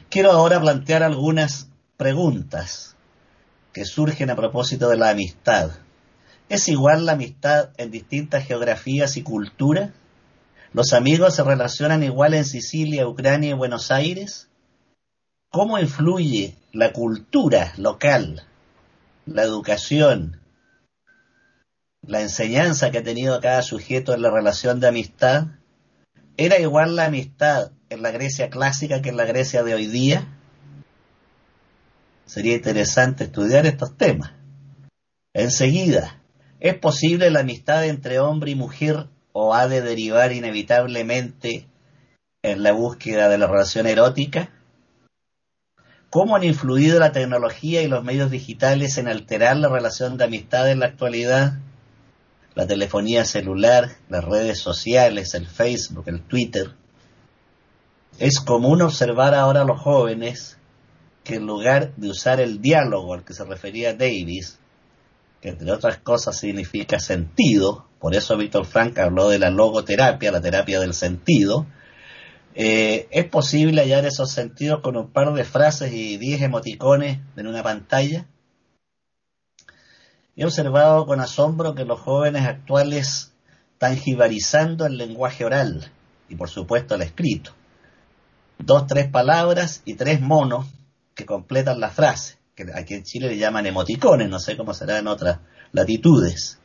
Quiero ahora plantear algunas preguntas que surgen a propósito de la amistad. ¿Es igual la amistad en distintas geografías y culturas? ¿Los amigos se relacionan igual en Sicilia, Ucrania y Buenos Aires? ¿Cómo influye la cultura local, la educación, la enseñanza que ha tenido cada sujeto en la relación de amistad? ¿Era igual la amistad en la Grecia clásica que en la Grecia de hoy día? Sería interesante estudiar estos temas. Enseguida, ¿Es posible la amistad entre hombre y mujer o ha de derivar inevitablemente en la búsqueda de la relación erótica? ¿Cómo han influido la tecnología y los medios digitales en alterar la relación de amistad en la actualidad? La telefonía celular, las redes sociales, el Facebook, el Twitter. Es común observar ahora a los jóvenes que en lugar de usar el diálogo al que se refería Davis, que entre otras cosas significa sentido, por eso Víctor Frank habló de la logoterapia, la terapia del sentido, eh, es posible hallar esos sentidos con un par de frases y diez emoticones en una pantalla. He observado con asombro que los jóvenes actuales están jibarizando el lenguaje oral y por supuesto el escrito. Dos, tres palabras y tres monos que completan la frase aquí en Chile le llaman emoticones, no sé cómo será en otras latitudes.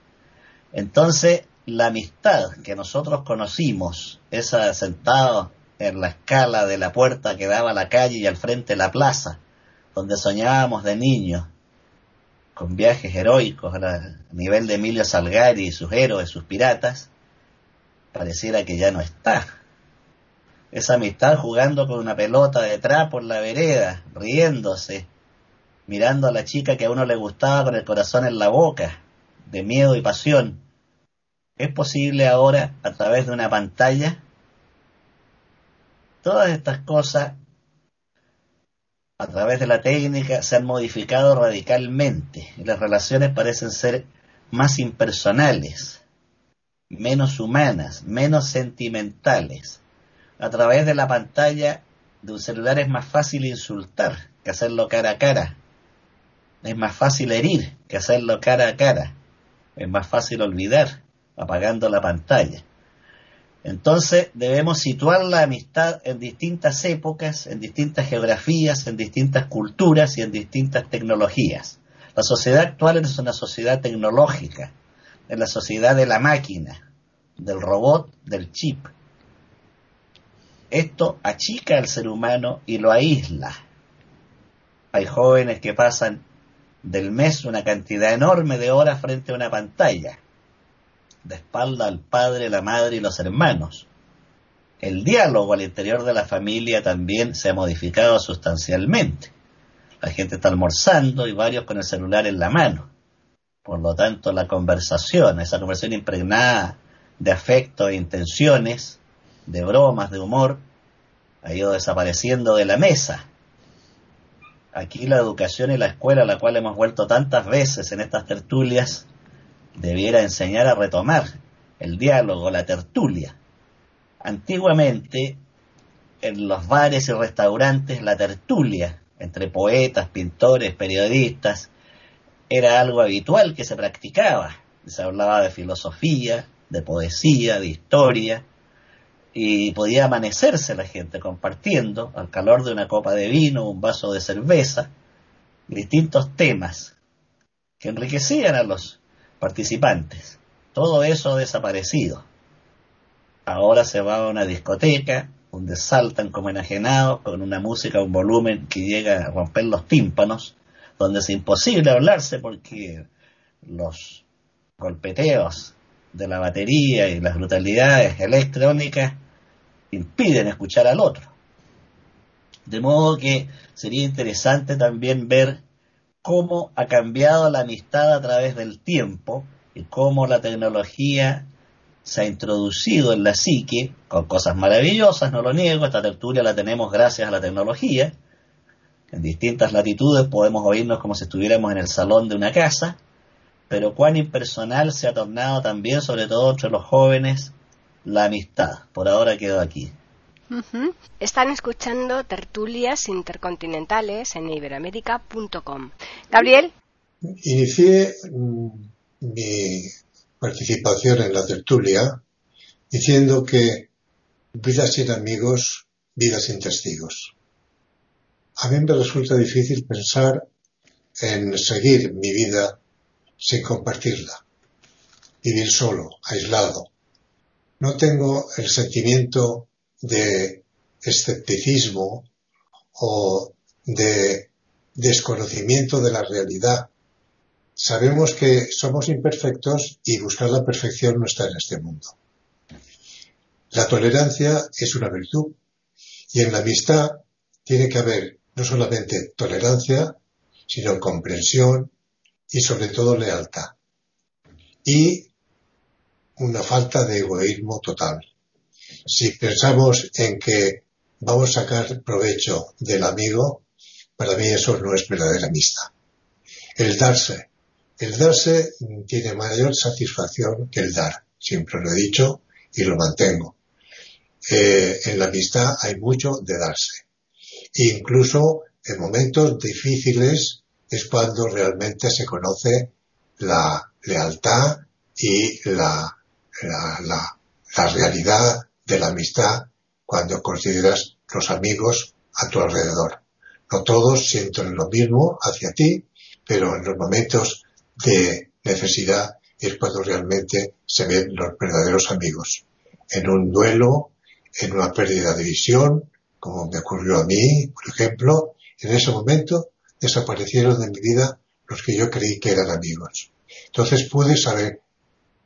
Entonces, la amistad que nosotros conocimos, esa sentado en la escala de la puerta que daba a la calle y al frente la plaza, donde soñábamos de niños, con viajes heroicos a, nivel de Emilio Salgari y sus héroes, sus piratas, pareciera que ya no está. Esa amistad jugando con una pelota de trapo en la vereda, riéndose, mirando a la chica que a uno le gustaba con el corazón en la boca, de miedo y pasión. ¿Es posible ahora, a través de una pantalla? Todas estas cosas, a través de la técnica, se han modificado radicalmente y las relaciones parecen ser más impersonales, menos humanas, menos sentimentales. A través de la pantalla de un celular es más fácil insultar que hacerlo cara a cara es más fácil herir que hacerlo cara a cara. Es más fácil olvidar apagando la pantalla. Entonces debemos situar la amistad en distintas épocas, en distintas geografías, en distintas culturas y en distintas tecnologías. La sociedad actual es una sociedad tecnológica, es la sociedad de la máquina, del robot, del chip. Esto achica al ser humano y lo aísla. Hay jóvenes que pasan del mes una cantidad enorme de horas frente a una pantalla de espalda al padre, la madre y los hermanos. El diálogo al interior de la familia también se ha modificado sustancialmente. La gente está almorzando y varios con el celular en la mano. Por lo tanto, la conversación, esa conversación impregnada de afecto e intenciones, de bromas, de humor, ha ido desapareciendo de la mesa. Aquí la educación y la escuela, a la cual hemos vuelto tantas veces en estas tertulias, debiera enseñar a retomar el diálogo, la tertulia. Antiguamente, en los bares y restaurantes, la tertulia entre poetas, pintores, periodistas, era algo habitual que se practicaba. Se hablaba de filosofía, de poesía, de historia, y podía amanecerse la gente compartiendo, al calor de una copa de vino, un vaso de cerveza, distintos temas que enriquecían a los participantes. Todo eso ha desaparecido. Ahora se va a una discoteca donde saltan como enajenados con una música, un volumen que llega a romper los tímpanos, donde es imposible hablarse porque los golpeteos de la batería y las brutalidades electrónicas impiden escuchar al otro. De modo que sería interesante también ver cómo ha cambiado la amistad a través del tiempo y cómo la tecnología se ha introducido en la psique con cosas maravillosas, no lo niego, esta tertulia la tenemos gracias a la tecnología. En distintas latitudes podemos oírnos como si estuviéramos en el salón de una casa, pero cuán impersonal se ha tornado también, sobre todo entre los jóvenes, la amistad. Por ahora quedo aquí. Están escuchando tertulias intercontinentales en iberoamérica.com. Gabriel. Inicié mm, mi participación en la tertulia diciendo que vida sin amigos, vida sin testigos. A mí me resulta difícil pensar en seguir mi vida sin compartirla, vivir solo, aislado. No tengo el sentimiento de escepticismo o de desconocimiento de la realidad. Sabemos que somos imperfectos y buscar la perfección no está en este mundo. La tolerancia es una virtud y en la amistad tiene que haber no solamente tolerancia, sino comprensión y sobre todo lealtad. Y una falta de egoísmo total si pensamos en que vamos a sacar provecho del amigo, para mí eso no es verdadera amistad. El darse. El darse tiene mayor satisfacción que el dar. Siempre lo he dicho y lo mantengo. Eh, en la amistad hay mucho de darse. incluso en momentos difíciles es cuando realmente se conoce la lealtad y la, la, la, la realidad de la amistad cuando consideras los amigos a tu alrededor. No todos sienten lo mismo hacia ti, pero en los momentos de necesidad es cuando realmente se ven los verdaderos amigos. En un duelo, en una pérdida de visión, como me ocurrió a mí, por ejemplo, en ese momento desaparecieron de mi vida los que yo creí que eran amigos. Entonces pude saber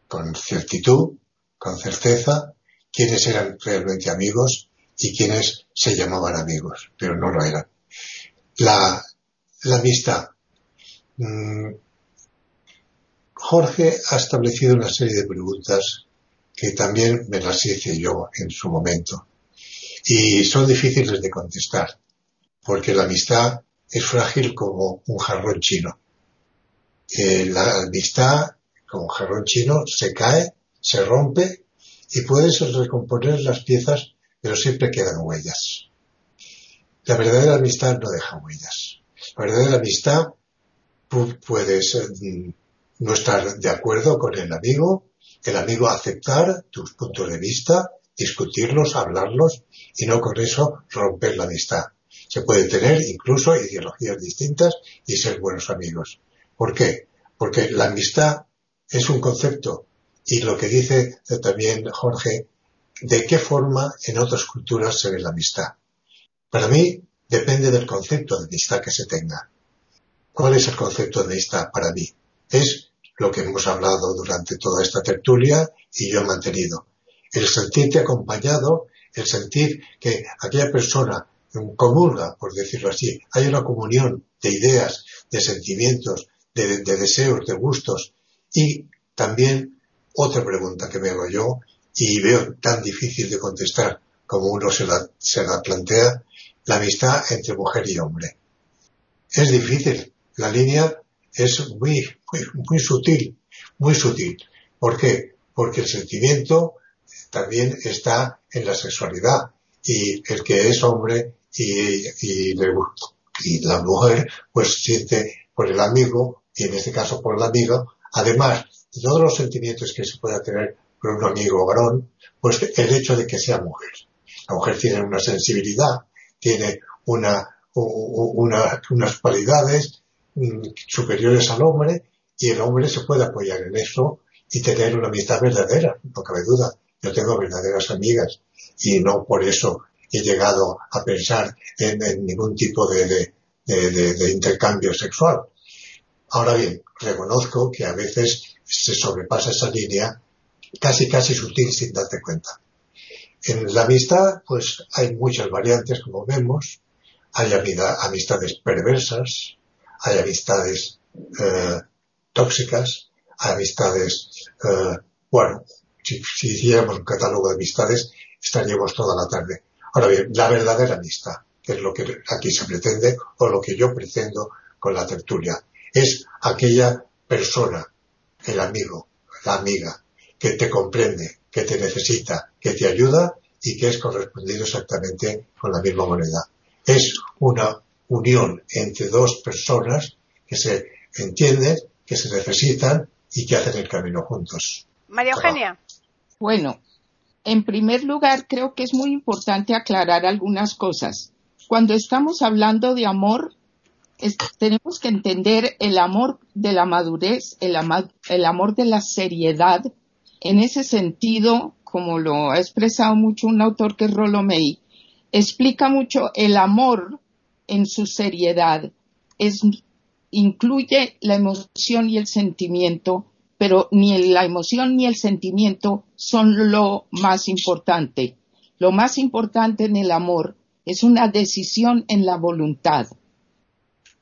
con certitud, con certeza, quiénes eran realmente amigos y quiénes se llamaban amigos, pero no lo eran. La, amistad. Mm, Jorge ha establecido una serie de preguntas que también me las hice yo en su momento. Y son difíciles de contestar, porque la amistad es frágil como un jarrón chino. Eh, la amistad, como jarrón chino, se cae, se rompe y puedes recomponer las piezas, pero siempre quedan huellas. La verdadera amistad no deja huellas. La verdadera amistad puedes mm, no estar de acuerdo con el amigo, el amigo aceptar tus puntos de vista, discutirlos, hablarlos y no con eso romper la amistad. Se puede tener incluso ideologías distintas y ser buenos amigos. ¿Por qué? Porque la amistad es un concepto y lo que dice también Jorge, de qué forma en otras culturas se ve la amistad. Para mí depende del concepto de amistad que se tenga. ¿Cuál es el concepto de amistad para mí? Es lo que hemos hablado durante toda esta tertulia y yo he mantenido. El sentirte acompañado, el sentir que aquella persona comulga, por decirlo así, hay una comunión de ideas, de sentimientos, de, deseos, de gustos. Y también otra pregunta que me hago yo y veo tan difícil de contestar como uno se la, plantea, la amistad entre mujer y hombre. Es difícil. La línea es muy, muy, sutil, muy sutil. ¿Por qué? Porque el sentimiento también está en la sexualidad y el que es hombre y, y, y la mujer pues siente por el amigo y en este caso por la amiga, además de todos los sentimientos que se pueda tener por un amigo varón, pues el hecho de que sea mujer. La mujer tiene una sensibilidad, tiene una, una, unas cualidades mm, superiores al hombre y el hombre se puede apoyar en eso y tener una amistad verdadera, no cabe duda. Yo tengo verdaderas amigas y no por eso he llegado a pensar en, ningún tipo de, de, intercambio sexual. Ahora bien, reconozco que a veces se sobrepasa esa línea casi casi sutil sin darte cuenta. En la amistad, pues hay muchas variantes, como vemos. Hay amistades perversas, hay amistades eh, tóxicas, hay amistades, eh, bueno, si, si hiciéramos un catálogo de amistades, estaríamos toda la tarde. Ahora bien, la verdadera amistad, que es lo que aquí se pretende o lo que yo pretendo con la tertulia, es aquella persona, el amigo, la amiga, que te comprende, que te necesita, que te ayuda y que es correspondido exactamente con la misma moneda. Es una unión entre dos personas que se entienden, que se necesitan y que hacen el camino juntos. María Eugenia. Bueno, en primer lugar, creo que es muy importante aclarar algunas cosas. Cuando estamos hablando de amor, tenemos que entender el amor de la madurez, el, el amor de la seriedad. En ese sentido, como lo ha expresado mucho un autor que es Rollo May, explica mucho el amor en su seriedad. Es, incluye la emoción y el sentimiento pero ni la emoción ni el sentimiento son lo más importante. Lo más importante en el amor es una decisión en la voluntad.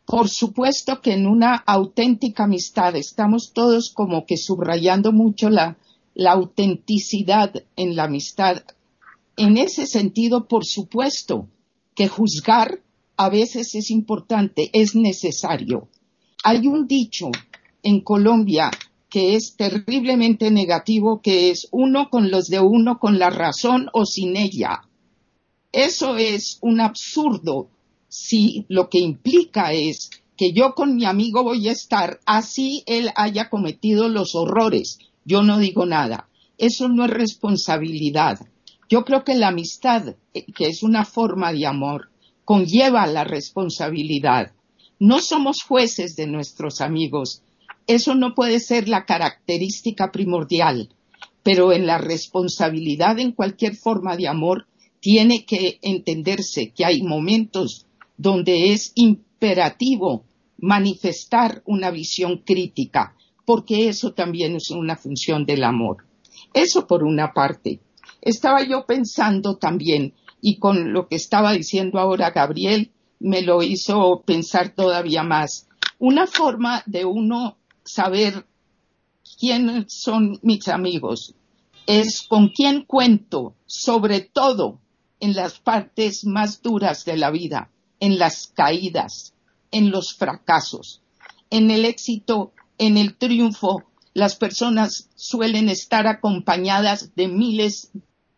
Por supuesto que en una auténtica amistad estamos todos como que subrayando mucho la, la autenticidad en la amistad. En ese sentido, por supuesto que juzgar a veces es importante, es necesario. Hay un dicho en Colombia que es terriblemente negativo, que es uno con los de uno con la razón o sin ella. Eso es un absurdo si lo que implica es que yo con mi amigo voy a estar así él haya cometido los horrores. Yo no digo nada. Eso no es responsabilidad. Yo creo que la amistad, eh, que es una forma de amor, conlleva la responsabilidad. No somos jueces de nuestros amigos, eso no puede ser la característica primordial, pero en la responsabilidad en cualquier forma de amor tiene que entenderse que hay momentos donde es imperativo manifestar una visión crítica, porque eso también es una función del amor. Eso por una parte. Estaba yo pensando también, y con lo que estaba diciendo ahora Gabriel, me lo hizo pensar todavía más, una forma de uno saber quiénes son mis amigos, es con quién cuento, sobre todo en las partes más duras de la vida, en las caídas, en los fracasos. En el éxito, en el triunfo, las personas suelen estar acompañadas de miles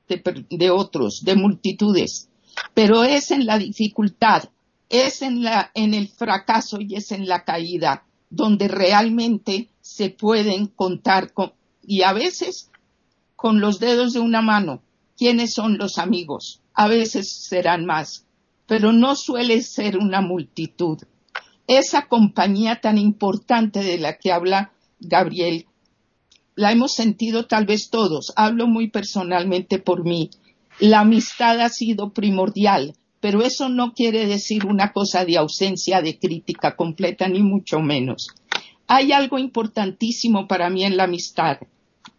de, otros, de multitudes, pero es en la dificultad, es en, la, en el fracaso y es en la caída donde realmente se pueden contar con, y a veces con los dedos de una mano, quiénes son los amigos. A veces serán más, pero no suele ser una multitud. Esa compañía tan importante de la que habla Gabriel, la hemos sentido tal vez todos. Hablo muy personalmente por mí. La amistad ha sido primordial, pero eso no quiere decir una cosa de ausencia de crítica completa, ni mucho menos. Hay algo importantísimo para mí en la amistad,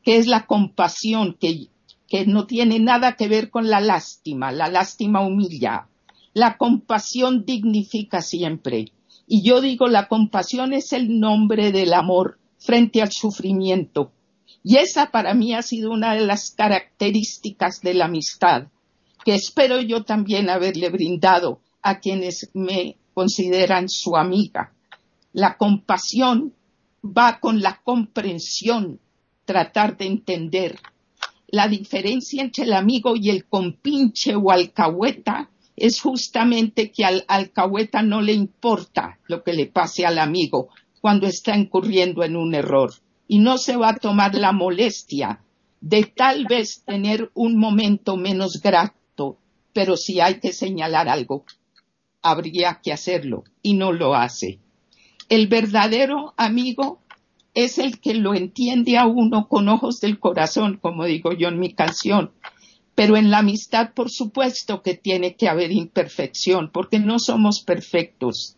que es la compasión, que, que no tiene nada que ver con la lástima. La lástima humilla. La compasión dignifica siempre. Y yo digo, la compasión es el nombre del amor frente al sufrimiento. Y esa para mí ha sido una de las características de la amistad, que espero yo también haberle brindado a quienes me consideran su amiga. La compasión va con la comprensión, tratar de entender. La diferencia entre el amigo y el compinche o alcahueta es justamente que al alcahueta no le importa lo que le pase al amigo cuando está incurriendo en un error. Y no se va a tomar la molestia de tal vez tener un momento menos grato, pero si hay que señalar algo, habría que hacerlo y no lo hace. El verdadero amigo es el que lo entiende a uno con ojos del corazón, como digo yo en mi canción, pero en la amistad, por supuesto que tiene que haber imperfección, porque no somos perfectos.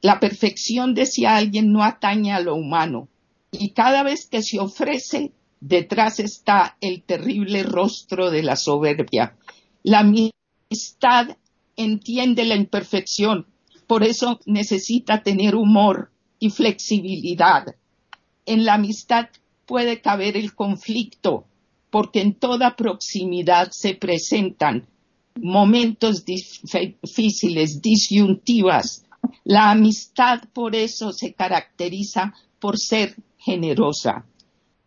La perfección, decía alguien, no atañe a lo humano. Y cada vez que se ofrece, detrás está el terrible rostro de la soberbia. La amistad entiende la imperfección, por eso necesita tener humor y flexibilidad. En la amistad puede caber el conflicto, porque en toda proximidad se presentan momentos difíciles, disyuntivas. La amistad por eso se caracteriza por ser generosa.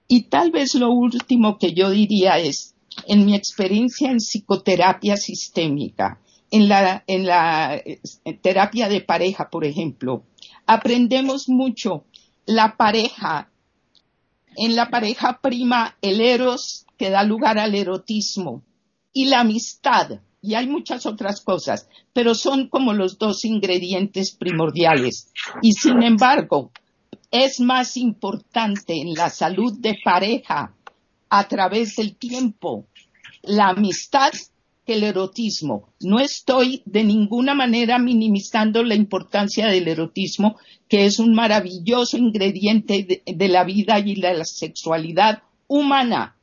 Y tal vez lo último que yo diría es, en mi experiencia en psicoterapia sistémica, en la, en la eh, terapia de pareja, por ejemplo, aprendemos mucho. La pareja, en la pareja prima el eros que da lugar al erotismo y la amistad, y hay muchas otras cosas, pero son como los dos ingredientes primordiales. Y sin embargo, es más importante en la salud de pareja a través del tiempo la amistad que el erotismo. No estoy de ninguna manera minimizando la importancia del erotismo, que es un maravilloso ingrediente de, la vida y de la sexualidad humana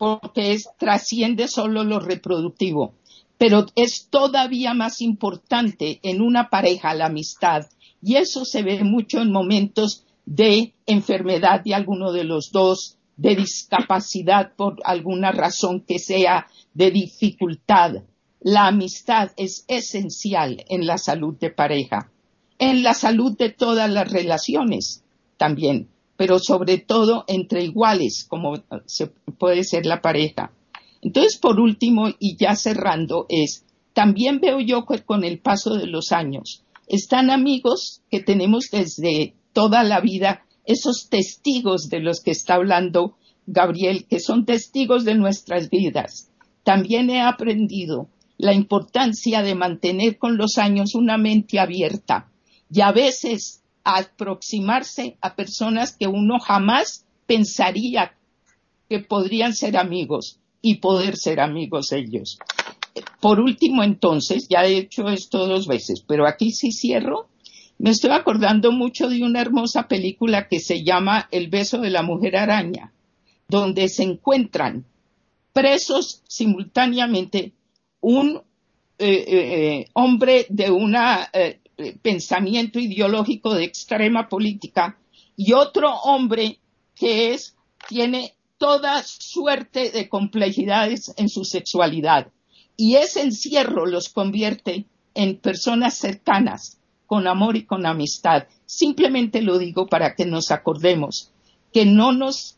porque es, trasciende solo lo reproductivo. Pero es todavía más importante en una pareja la amistad. Y eso se ve mucho en momentos de enfermedad de alguno de los dos, de discapacidad por alguna razón que sea, de dificultad. La amistad es esencial en la salud de pareja, en la salud de todas las relaciones también pero sobre todo entre iguales, como se puede ser la pareja. Entonces, por último, y ya cerrando, es, también veo yo que con el paso de los años, están amigos que tenemos desde toda la vida, esos testigos de los que está hablando Gabriel, que son testigos de nuestras vidas. También he aprendido la importancia de mantener con los años una mente abierta y a veces aproximarse a personas que uno jamás pensaría que podrían ser amigos y poder ser amigos ellos. Por último, entonces, ya he hecho esto dos veces, pero aquí sí cierro. Me estoy acordando mucho de una hermosa película que se llama El beso de la mujer araña, donde se encuentran presos simultáneamente un eh, eh, hombre de una eh, pensamiento ideológico de extrema política y otro hombre que es, tiene toda suerte de complejidades en su sexualidad. Y ese encierro los convierte en personas cercanas, con amor y con amistad. Simplemente lo digo para que nos acordemos que no nos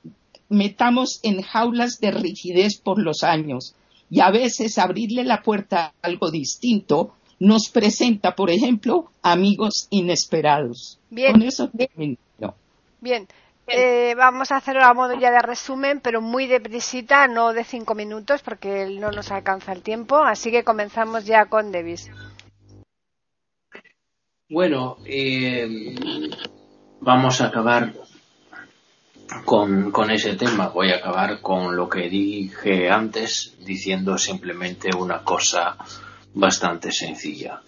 metamos en jaulas de rigidez por los años y a veces abrirle la puerta a algo distinto nos presenta, por ejemplo, amigos inesperados. Bien. Con eso Bien. Eh, vamos a hacerlo a modo ya de resumen, pero muy deprisita, no de cinco minutos, porque no nos alcanza el tiempo. Así que comenzamos ya con Davis. Bueno, eh, vamos a acabar con, con, ese tema. Voy a acabar con lo que dije antes, diciendo simplemente una cosa bastante sencilla.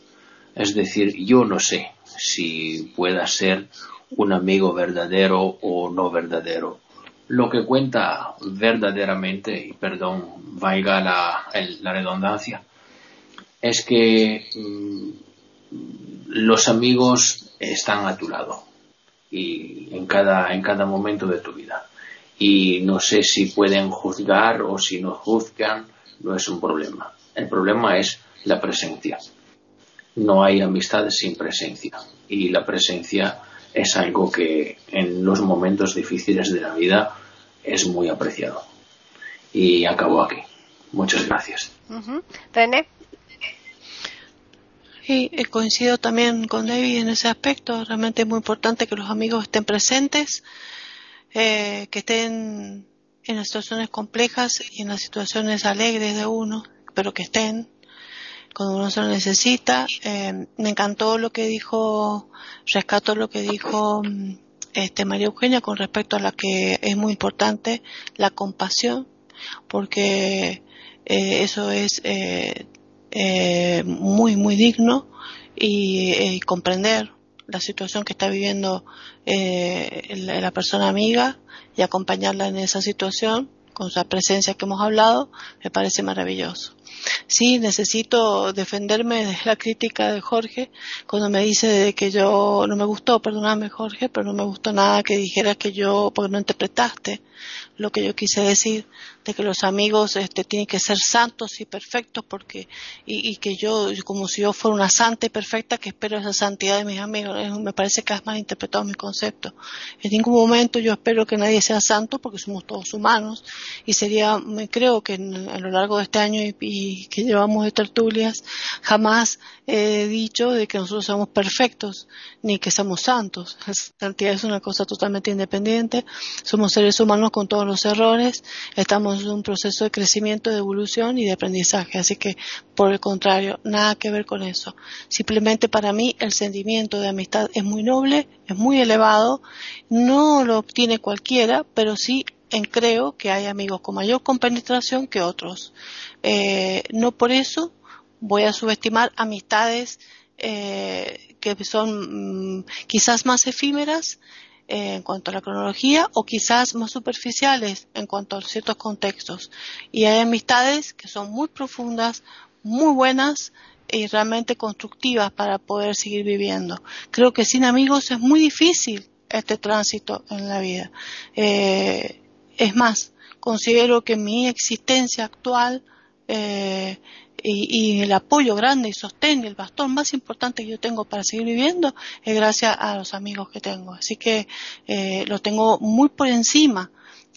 Es decir, yo no sé si pueda ser un amigo verdadero o no verdadero. Lo que cuenta verdaderamente, y perdón, valga la, la redundancia, es que mm, los amigos están a tu lado y en cada, en cada momento de tu vida. Y no sé si pueden juzgar o si no juzgan, no es un problema. El problema es la presencia. No hay amistad sin presencia. Y la presencia es algo que en los momentos difíciles de la vida es muy apreciado. Y acabo aquí. Muchas gracias. René. Sí, eh, coincido también con David en ese aspecto. Realmente es muy importante que los amigos estén presentes, eh, que estén en las situaciones complejas y en las situaciones alegres de uno, pero que estén cuando uno se lo necesita. Eh, me encantó lo que dijo, rescato lo que dijo mm, este María Eugenia con respecto a la que es muy importante, la compasión, porque eso es eh, muy, muy digno y, eh, comprender la situación que está viviendo eh, la, persona amiga y acompañarla en esa situación con esa presencia que hemos hablado, me parece maravilloso. Sí, necesito defenderme de la crítica de Jorge cuando me dice que yo no me gustó, perdóname Jorge, pero no me gustó nada que dijeras que yo, porque no interpretaste lo que yo quise decir de que los amigos este, tienen que ser santos y perfectos porque y, que yo como si yo fuera una santa y perfecta que espero esa santidad de mis amigos. Me parece que has malinterpretado mi concepto. En ningún momento yo espero que nadie sea santo porque somos todos humanos y sería me creo que a lo largo de este año y, que llevamos de tertulias jamás he dicho de que nosotros somos perfectos ni que somos santos la santidad es una cosa totalmente independiente somos seres humanos con todos los errores estamos un proceso de crecimiento, de evolución y de aprendizaje. Así que, por el contrario, nada que ver con eso. Simplemente para mí el sentimiento de amistad es muy noble, es muy elevado, no lo obtiene cualquiera, pero sí en creo que hay amigos con mayor compenetración que otros. Eh, no por eso voy a subestimar amistades eh, que son mm, quizás más efímeras en cuanto a la cronología o quizás más superficiales en cuanto a ciertos contextos. Y hay amistades que son muy profundas, muy buenas y realmente constructivas para poder seguir viviendo. Creo que sin amigos es muy difícil este tránsito en la vida. Eh, es más, considero que mi existencia actual eh, y, el apoyo grande y sostén y el bastón más importante que yo tengo para seguir viviendo es gracias a los amigos que tengo. Así que eh, lo tengo muy por encima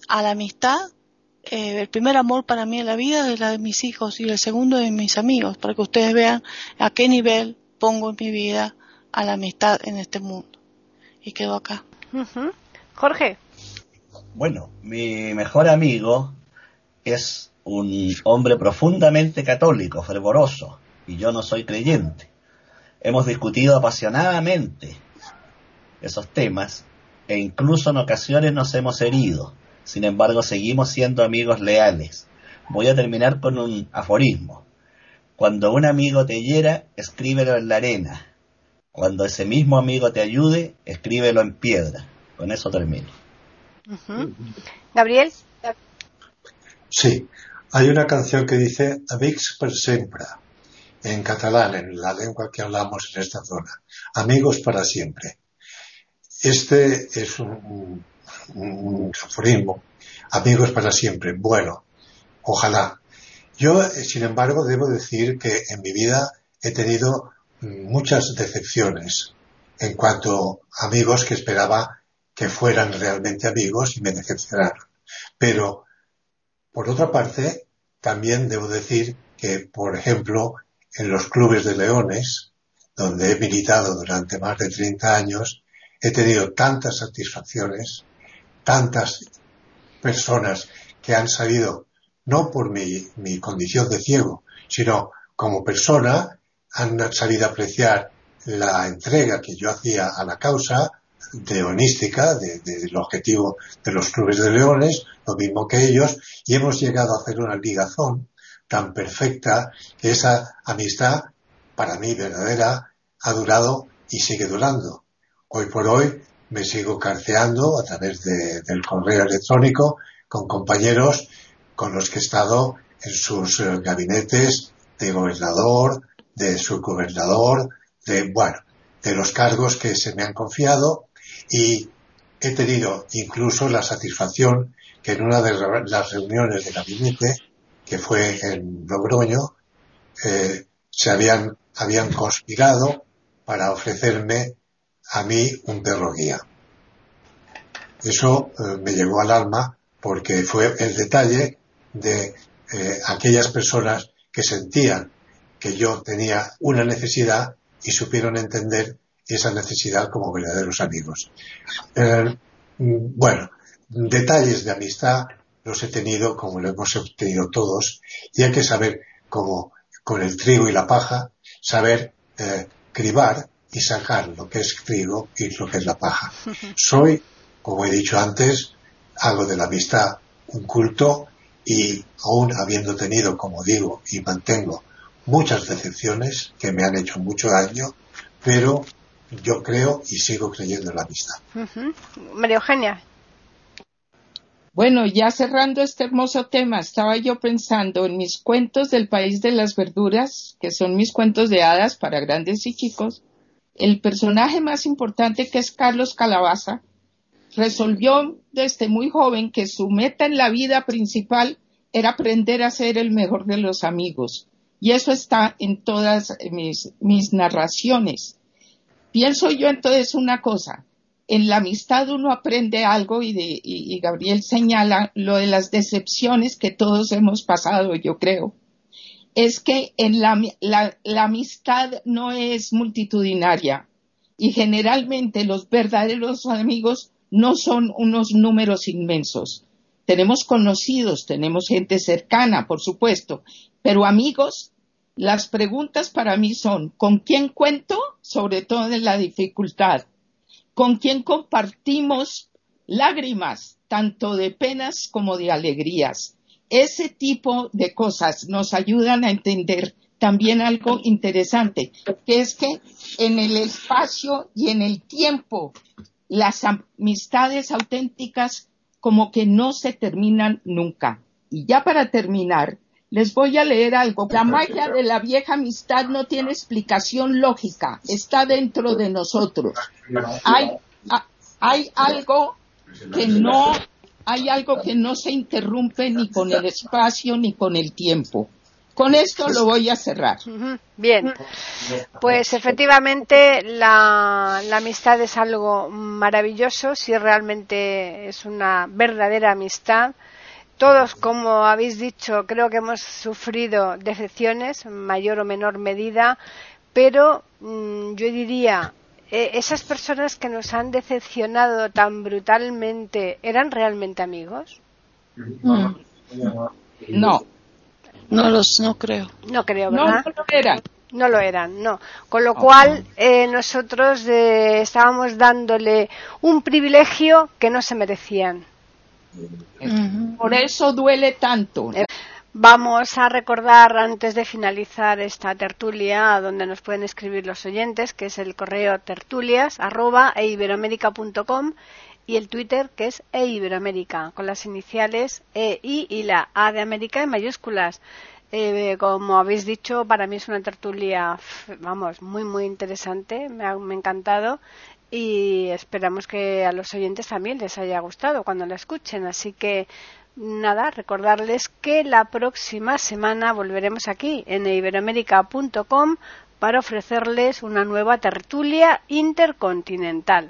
a la amistad. Eh, el primer amor para mí en la vida es la de mis hijos y el segundo de mis amigos, para que ustedes vean a qué nivel pongo en mi vida a la amistad en este mundo. Y quedo acá. Jorge. Bueno, mi mejor amigo es un hombre profundamente católico, fervoroso, y yo no soy creyente. Hemos discutido apasionadamente esos temas e incluso en ocasiones nos hemos herido. Sin embargo, seguimos siendo amigos leales. Voy a terminar con un aforismo. Cuando un amigo te hiera, escríbelo en la arena. Cuando ese mismo amigo te ayude, escríbelo en piedra. Con eso termino. Gabriel. Sí, hay una canción que dice Amics per sempre, en catalán, en la lengua que hablamos en esta zona. Amigos para siempre. Este es un, un, aforismo. Amigos para siempre. Bueno, ojalá. Yo, sin embargo, debo decir que en mi vida he tenido muchas decepciones en cuanto a amigos que esperaba que fueran realmente amigos y me decepcionaron. Pero por otra parte, también debo decir que, por ejemplo, en los clubes de leones, donde he militado durante más de 30 años, he tenido tantas satisfacciones, tantas personas que han sabido, no por mi, mi condición de ciego, sino como persona, han sabido apreciar la entrega que yo hacía a la causa leonística, del objetivo de los clubes de leones, lo mismo que ellos, y hemos llegado a hacer una ligazón tan perfecta que esa amistad, para mí verdadera, ha durado y sigue durando. Hoy por hoy me sigo carceando a través del correo electrónico con compañeros con los que he estado en sus eh, gabinetes de gobernador, de subgobernador, de, bueno, de los cargos que se me han confiado y he tenido incluso la satisfacción que en una de las reuniones de gabinete, que fue en Logroño, eh, se habían, habían conspirado para ofrecerme a mí un perro guía. Eso eh, me llegó al alma porque fue el detalle de eh, aquellas personas que sentían que yo tenía una necesidad y supieron entender esa necesidad como verdaderos amigos. Eh, bueno, detalles de amistad los he tenido como lo hemos obtenido todos y hay que saber cómo con el trigo y la paja, saber eh, cribar y sacar lo que es trigo y lo que es la paja. Soy, como he dicho antes, algo de la amistad un culto y aún habiendo tenido, como digo y mantengo, muchas decepciones que me han hecho mucho daño, pero yo creo y sigo creyendo en la amistad. María Eugenia. Bueno, ya cerrando este hermoso tema, estaba yo pensando en mis cuentos del país de las verduras, que son mis cuentos de hadas para grandes y chicos. El personaje más importante, que es Carlos Calabaza, resolvió desde muy joven que su meta en la vida principal era aprender a ser el mejor de los amigos. Y eso está en todas mis, mis narraciones. Pienso yo entonces una cosa, en la amistad uno aprende algo y, de, y, Gabriel señala lo de las decepciones que todos hemos pasado, yo creo. Es que en la, la amistad no es multitudinaria y generalmente los verdaderos amigos no son unos números inmensos. Tenemos conocidos, tenemos gente cercana, por supuesto, pero amigos, las preguntas para mí son, ¿con quién cuento? Sobre todo en la dificultad. ¿Con quién compartimos lágrimas, tanto de penas como de alegrías? Ese tipo de cosas nos ayudan a entender también algo interesante, que es que en el espacio y en el tiempo las amistades auténticas como que no se terminan nunca. Y ya para terminar, les voy a leer algo. La magia de la vieja amistad no tiene explicación lógica, está dentro de nosotros. Hay, hay algo que no, hay algo que no se interrumpe ni con el espacio ni con el tiempo. Con esto lo voy a cerrar. Bien, pues efectivamente la, la, amistad es algo maravilloso, si realmente es una verdadera amistad. Todos, como habéis dicho, creo que hemos sufrido decepciones, mayor o menor medida, pero mm, yo diría, eh, esas personas que nos han decepcionado tan brutalmente, ¿eran realmente amigos? Mm. No. No los, no creo. No creo, ¿verdad? No, lo eran. No lo eran, no. Con lo cual, eh, nosotros eh, estábamos dándole un privilegio que no se merecían. Por eso duele tanto. Eh, vamos a recordar antes de finalizar esta tertulia donde nos pueden escribir los oyentes, que es el correo tertulias arroba y el Twitter que es eiberoamérica con las iniciales E, I y la A de América en mayúsculas. Eh, como habéis dicho, para mí es una tertulia, vamos, muy, muy interesante, me ha, me ha encantado y esperamos que a los oyentes también les haya gustado cuando la escuchen. Así que nada, recordarles que la próxima semana volveremos aquí en iberoamérica.com para ofrecerles una nueva tertulia intercontinental.